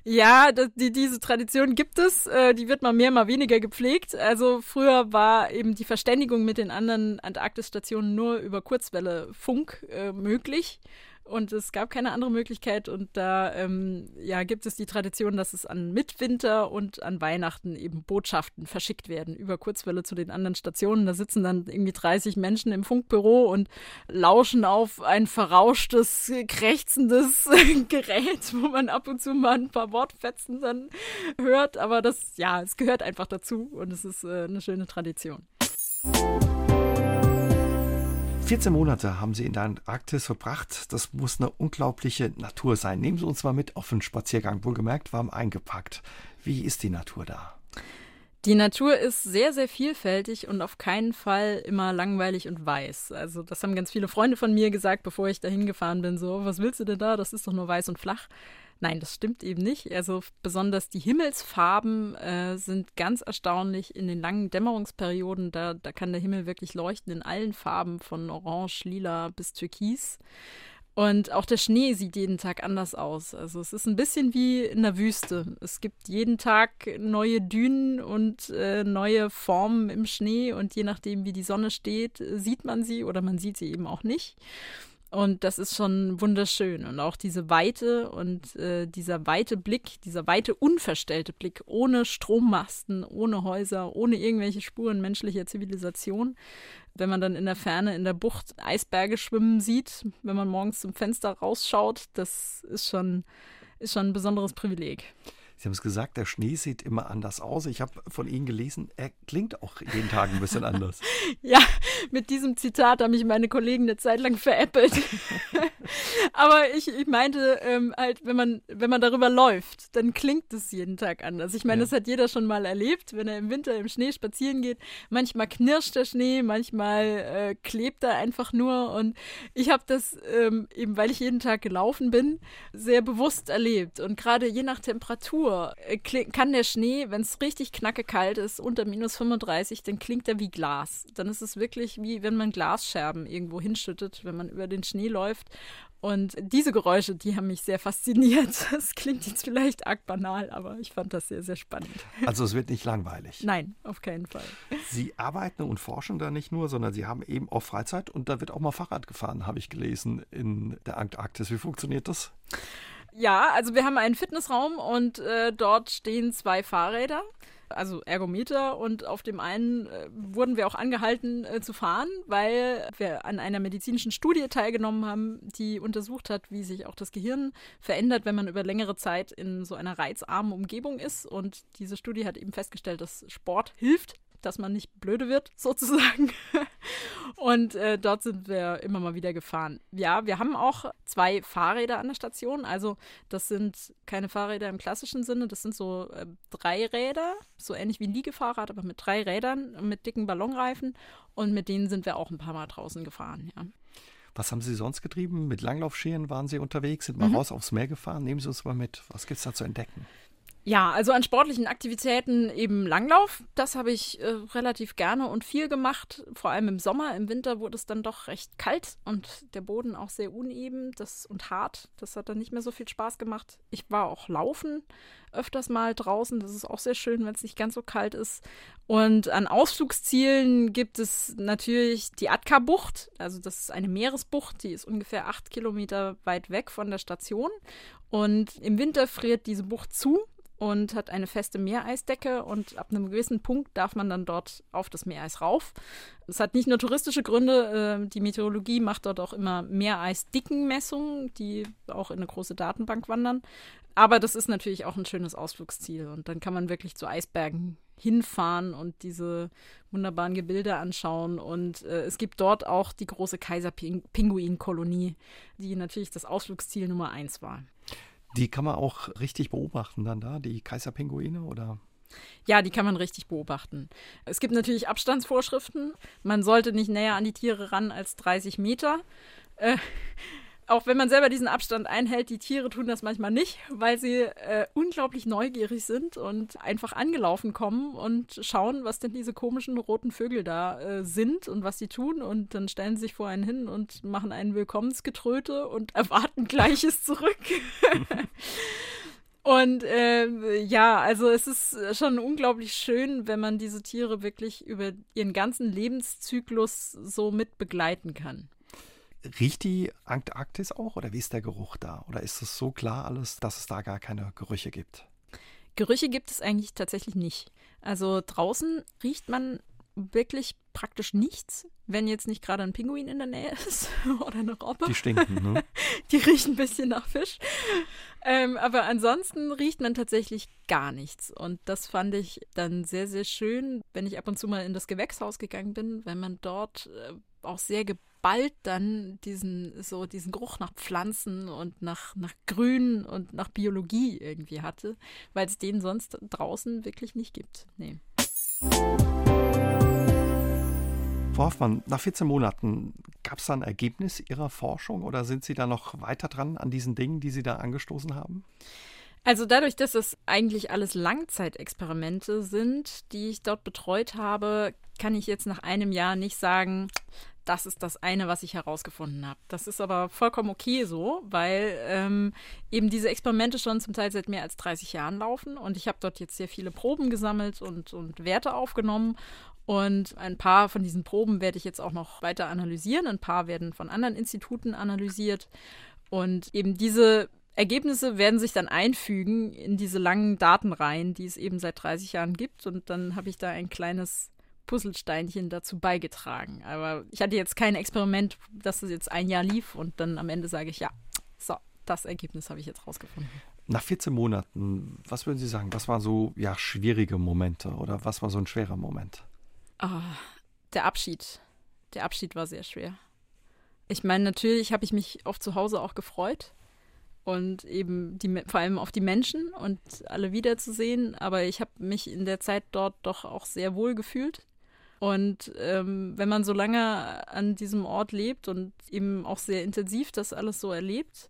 Ja, die, diese Tradition gibt es. Äh, die wird mal mehr, mal weniger gepflegt. Also früher war eben die Verständigung mit den anderen Antarktisstationen nur über Kurzwelle Funk. Äh, möglich. und es gab keine andere Möglichkeit. Und da ähm, ja, gibt es die Tradition, dass es an Mitwinter und an Weihnachten eben Botschaften verschickt werden über Kurzwelle zu den anderen Stationen. Da sitzen dann irgendwie 30 Menschen im Funkbüro und lauschen auf ein verrauschtes, krächzendes *laughs* Gerät, wo man ab und zu mal ein paar Wortfetzen dann hört. Aber das, ja, es gehört einfach dazu und es ist äh, eine schöne Tradition. 14 Monate haben Sie in der Antarktis verbracht. Das muss eine unglaubliche Natur sein. Nehmen Sie uns mal mit auf einen Spaziergang. Wohlgemerkt, warm eingepackt. Wie ist die Natur da? Die Natur ist sehr, sehr vielfältig und auf keinen Fall immer langweilig und weiß. Also das haben ganz viele Freunde von mir gesagt, bevor ich da hingefahren bin. So, was willst du denn da? Das ist doch nur weiß und flach. Nein, das stimmt eben nicht. Also besonders die Himmelsfarben äh, sind ganz erstaunlich in den langen Dämmerungsperioden. Da, da kann der Himmel wirklich leuchten in allen Farben, von Orange, Lila bis Türkis. Und auch der Schnee sieht jeden Tag anders aus. Also es ist ein bisschen wie in der Wüste. Es gibt jeden Tag neue Dünen und äh, neue Formen im Schnee und je nachdem, wie die Sonne steht, sieht man sie oder man sieht sie eben auch nicht. Und das ist schon wunderschön. Und auch diese Weite und äh, dieser weite Blick, dieser weite, unverstellte Blick, ohne Strommasten, ohne Häuser, ohne irgendwelche Spuren menschlicher Zivilisation. Wenn man dann in der Ferne in der Bucht Eisberge schwimmen sieht, wenn man morgens zum Fenster rausschaut, das ist schon, ist schon ein besonderes Privileg. Sie haben es gesagt, der Schnee sieht immer anders aus. Ich habe von Ihnen gelesen, er klingt auch jeden Tag ein bisschen anders. *laughs* ja, mit diesem Zitat haben mich meine Kollegen eine Zeit lang veräppelt. *laughs* Aber ich, ich meinte ähm, halt, wenn man, wenn man darüber läuft, dann klingt es jeden Tag anders. Ich meine, ja. das hat jeder schon mal erlebt, wenn er im Winter im Schnee spazieren geht. Manchmal knirscht der Schnee, manchmal äh, klebt er einfach nur. Und ich habe das ähm, eben, weil ich jeden Tag gelaufen bin, sehr bewusst erlebt. Und gerade je nach Temperatur Temperatur äh, kann der Schnee, wenn es richtig knacke kalt ist, unter minus 35, dann klingt er wie Glas. Dann ist es wirklich wie wenn man Glasscherben irgendwo hinschüttet, wenn man über den Schnee läuft. Und diese Geräusche, die haben mich sehr fasziniert. *laughs* Das klingt jetzt vielleicht arg banal, aber ich fand das sehr, sehr spannend. Also es wird nicht langweilig. Nein, auf keinen Fall. Sie arbeiten und forschen da nicht nur, sondern Sie haben eben auch Freizeit und da wird auch mal Fahrrad gefahren, habe ich gelesen, in der Antarktis. Wie funktioniert das? Ja, also wir haben einen Fitnessraum und äh, dort stehen zwei Fahrräder, also Ergometer. Und auf dem einen äh, wurden wir auch angehalten äh, zu fahren, weil wir an einer medizinischen Studie teilgenommen haben, die untersucht hat, wie sich auch das Gehirn verändert, wenn man über längere Zeit in so einer reizarmen Umgebung ist. Und diese Studie hat eben festgestellt, dass Sport hilft dass man nicht blöde wird, *laughs* sozusagen. Und äh, dort sind wir immer mal wieder gefahren. Ja, wir haben auch zwei Fahrräder an der Station. Also das sind keine Fahrräder im klassischen Sinne, das sind so äh, drei Räder, so ähnlich wie ein Liegefahrrad, aber mit drei Rädern, mit dicken Ballonreifen. Und mit denen sind wir auch ein paar Mal draußen gefahren, ja. Was haben Sie sonst getrieben? Mit Langlaufscheren waren Sie unterwegs, sind mal mhm. raus aufs Meer gefahren. Nehmen Sie uns mal mit. Was gibt es da zu entdecken? Ja, also an sportlichen Aktivitäten eben Langlauf. Das habe ich äh, relativ gerne und viel gemacht. Vor allem im Sommer. Im Winter wurde es dann doch recht kalt und der Boden auch sehr uneben das, und hart. Das hat dann nicht mehr so viel Spaß gemacht. Ich war auch laufen öfters mal draußen. Das ist auch sehr schön, wenn es nicht ganz so kalt ist. Und an Ausflugszielen gibt es natürlich die Atka-Bucht. Also das ist eine Meeresbucht, die ist ungefähr acht Kilometer weit weg von der Station. Und im Winter friert diese Bucht zu und hat eine feste Meereisdecke und ab einem gewissen Punkt darf man dann dort auf das Meereis rauf. Es hat nicht nur touristische Gründe, äh, die Meteorologie macht dort auch immer Meereisdickenmessungen, die auch in eine große Datenbank wandern. Aber das ist natürlich auch ein schönes Ausflugsziel und dann kann man wirklich zu Eisbergen hinfahren und diese wunderbaren Gebilde anschauen. Und äh, es gibt dort auch die große Kaiserpinguinkolonie, die natürlich das Ausflugsziel Nummer eins war. Die kann man auch richtig beobachten dann da, die Kaiserpinguine oder? Ja, die kann man richtig beobachten. Es gibt natürlich Abstandsvorschriften. Man sollte nicht näher an die Tiere ran als 30 Meter. Äh, auch wenn man selber diesen Abstand einhält, die Tiere tun das manchmal nicht, weil sie äh, unglaublich neugierig sind und einfach angelaufen kommen und schauen, was denn diese komischen roten Vögel da äh, sind und was sie tun. Und dann stellen sie sich vor einen hin und machen ein Willkommensgetröte und *laughs* erwarten Gleiches zurück. *laughs* Und äh, ja, also es ist schon unglaublich schön, wenn man diese Tiere wirklich über ihren ganzen Lebenszyklus so mit begleiten kann. Riecht die Antarktis auch oder wie ist der Geruch da? Oder ist es so klar alles, dass es da gar keine Gerüche gibt? Gerüche gibt es eigentlich tatsächlich nicht. Also draußen riecht man wirklich praktisch nichts, wenn jetzt nicht gerade ein Pinguin in der Nähe *laughs* ist oder eine Robbe. Die stinken, ne? *laughs* Die riechen ein bisschen nach Fisch. Ähm, aber ansonsten riecht man tatsächlich gar nichts. Und das fand ich dann sehr, sehr schön, wenn ich ab und zu mal in das Gewächshaus gegangen bin, wenn man dort äh, auch sehr geballt dann diesen, so diesen Geruch nach Pflanzen und nach, nach Grün und nach Biologie irgendwie hatte, weil es den sonst draußen wirklich nicht gibt. Nee. Frau Hoffmann, nach 14 Monaten, gab es da ein Ergebnis Ihrer Forschung oder sind Sie da noch weiter dran an diesen Dingen, die Sie da angestoßen haben? Also dadurch, dass es eigentlich alles Langzeitexperimente sind, die ich dort betreut habe, kann ich jetzt nach einem Jahr nicht sagen, das ist das eine, was ich herausgefunden habe. Das ist aber vollkommen okay so, weil ähm, eben diese Experimente schon zum Teil seit mehr als 30 Jahren laufen und ich habe dort jetzt sehr viele Proben gesammelt und, und Werte aufgenommen und ein paar von diesen Proben werde ich jetzt auch noch weiter analysieren. Ein paar werden von anderen Instituten analysiert. Und eben diese Ergebnisse werden sich dann einfügen in diese langen Datenreihen, die es eben seit 30 Jahren gibt. Und dann habe ich da ein kleines Puzzlesteinchen dazu beigetragen. Aber ich hatte jetzt kein Experiment, dass es jetzt ein Jahr lief und dann am Ende sage ich, ja, so, das Ergebnis habe ich jetzt rausgefunden. Nach 14 Monaten, was würden Sie sagen, was waren so ja, schwierige Momente oder was war so ein schwerer Moment? Oh, der Abschied. Der Abschied war sehr schwer. Ich meine, natürlich habe ich mich auf zu Hause auch gefreut und eben die, vor allem auf die Menschen und alle wiederzusehen, aber ich habe mich in der Zeit dort doch auch sehr wohl gefühlt. Und ähm, wenn man so lange an diesem Ort lebt und eben auch sehr intensiv das alles so erlebt,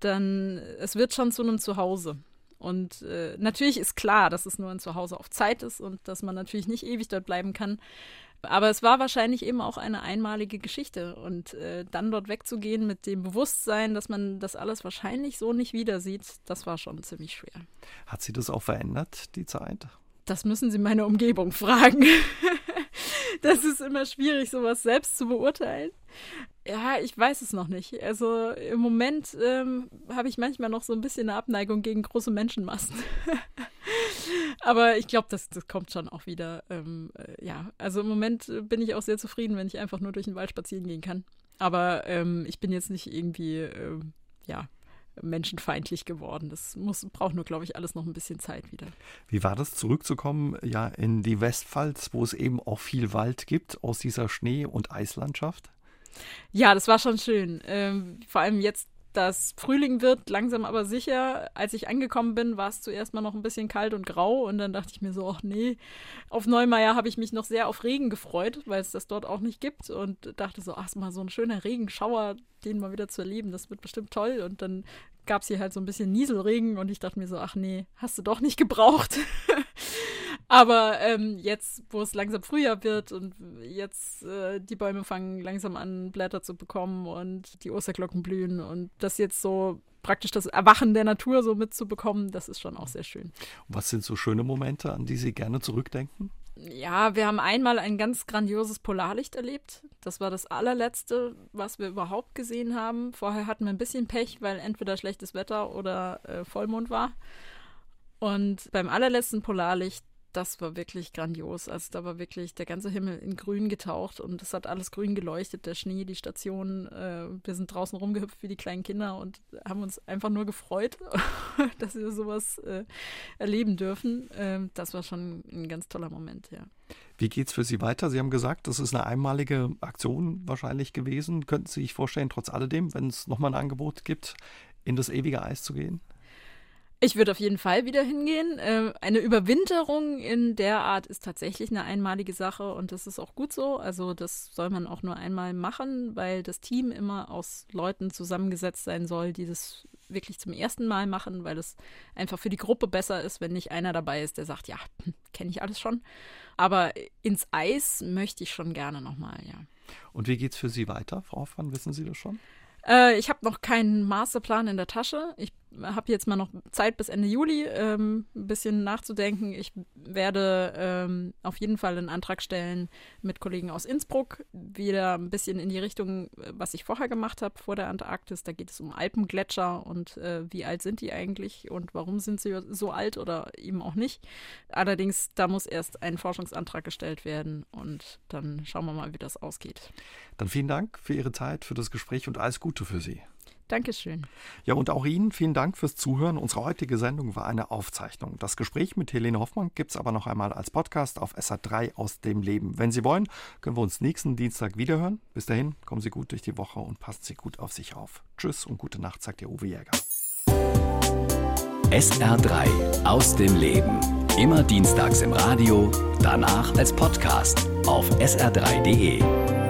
dann es wird schon zu einem Zuhause. Und äh, natürlich ist klar, dass es nur ein Zuhause auf Zeit ist und dass man natürlich nicht ewig dort bleiben kann. Aber es war wahrscheinlich eben auch eine einmalige Geschichte. Und äh, dann dort wegzugehen mit dem Bewusstsein, dass man das alles wahrscheinlich so nicht wieder sieht, das war schon ziemlich schwer. Hat sie das auch verändert, die Zeit? Das müssen Sie meine Umgebung fragen. *laughs* *laughs* das ist immer schwierig, sowas selbst zu beurteilen. Ja, ich weiß es noch nicht. Also im Moment ähm, habe ich manchmal noch so ein bisschen eine Abneigung gegen große Menschenmassen. *laughs* Aber ich glaube, das, das kommt schon auch wieder. Ähm, äh, ja, also im Moment bin ich auch sehr zufrieden, wenn ich einfach nur durch den Wald spazieren gehen kann. Aber ähm, ich bin jetzt nicht irgendwie, ähm, ja, menschenfeindlich geworden. Das muss, braucht nur, glaube ich, alles noch ein bisschen Zeit wieder. Wie war das, zurückzukommen ja in die Westpfalz, wo es eben auch viel Wald gibt, aus dieser Schnee- und Eislandschaft? Ja, das war schon schön. Ähm, vor allem jetzt, dass Frühling wird, langsam aber sicher. Als ich angekommen bin, war es zuerst mal noch ein bisschen kalt und grau und dann dachte ich mir so, ach nee, auf Neumeier habe ich mich noch sehr auf Regen gefreut, weil es das dort auch nicht gibt und dachte so, ach, mal so ein schöner Regenschauer, den mal wieder zu erleben, das wird bestimmt toll und dann gab es hier halt so ein bisschen Nieselregen und ich dachte mir so, ach nee, hast du doch nicht gebraucht. *laughs* Aber ähm, jetzt, wo es langsam Frühjahr wird und jetzt äh, die Bäume fangen langsam an, Blätter zu bekommen und die Osterglocken blühen und das jetzt so praktisch das Erwachen der Natur so mitzubekommen, das ist schon auch sehr schön. Was sind so schöne Momente, an die Sie gerne zurückdenken? Ja, wir haben einmal ein ganz grandioses Polarlicht erlebt. Das war das allerletzte, was wir überhaupt gesehen haben. Vorher hatten wir ein bisschen Pech, weil entweder schlechtes Wetter oder äh, Vollmond war. Und beim allerletzten Polarlicht, das war wirklich grandios. Also da war wirklich der ganze Himmel in Grün getaucht und es hat alles grün geleuchtet, der Schnee, die Stationen. Äh, wir sind draußen rumgehüpft wie die kleinen Kinder und haben uns einfach nur gefreut, *laughs* dass wir sowas äh, erleben dürfen. Ähm, das war schon ein ganz toller Moment, ja. Wie es für Sie weiter? Sie haben gesagt, das ist eine einmalige Aktion wahrscheinlich gewesen. Könnten Sie sich vorstellen, trotz alledem, wenn es nochmal ein Angebot gibt, in das ewige Eis zu gehen? Ich würde auf jeden Fall wieder hingehen. Ähm, eine Überwinterung in der Art ist tatsächlich eine einmalige Sache und das ist auch gut so. Also das soll man auch nur einmal machen, weil das Team immer aus Leuten zusammengesetzt sein soll, die das wirklich zum ersten Mal machen, weil es einfach für die Gruppe besser ist, wenn nicht einer dabei ist, der sagt, ja, *laughs* kenne ich alles schon. Aber ins Eis möchte ich schon gerne nochmal, ja. Und wie geht es für Sie weiter, Frau Hoffmann? Wissen Sie das schon? Äh, ich habe noch keinen Masterplan in der Tasche. Ich habe jetzt mal noch Zeit bis Ende Juli, ähm, ein bisschen nachzudenken. Ich werde ähm, auf jeden Fall einen Antrag stellen mit Kollegen aus Innsbruck, wieder ein bisschen in die Richtung, was ich vorher gemacht habe vor der Antarktis. Da geht es um Alpengletscher und äh, wie alt sind die eigentlich und warum sind sie so alt oder eben auch nicht. Allerdings, da muss erst ein Forschungsantrag gestellt werden und dann schauen wir mal, wie das ausgeht. Dann vielen Dank für Ihre Zeit, für das Gespräch und alles Gute für Sie. Dankeschön. Ja, und auch Ihnen vielen Dank fürs Zuhören. Unsere heutige Sendung war eine Aufzeichnung. Das Gespräch mit Helene Hoffmann gibt es aber noch einmal als Podcast auf SA3 aus dem Leben. Wenn Sie wollen, können wir uns nächsten Dienstag wiederhören. Bis dahin, kommen Sie gut durch die Woche und passen Sie gut auf sich auf. Tschüss und gute Nacht, sagt der Uwe Jäger. SR3 aus dem Leben. Immer dienstags im Radio, danach als Podcast auf sr3.de.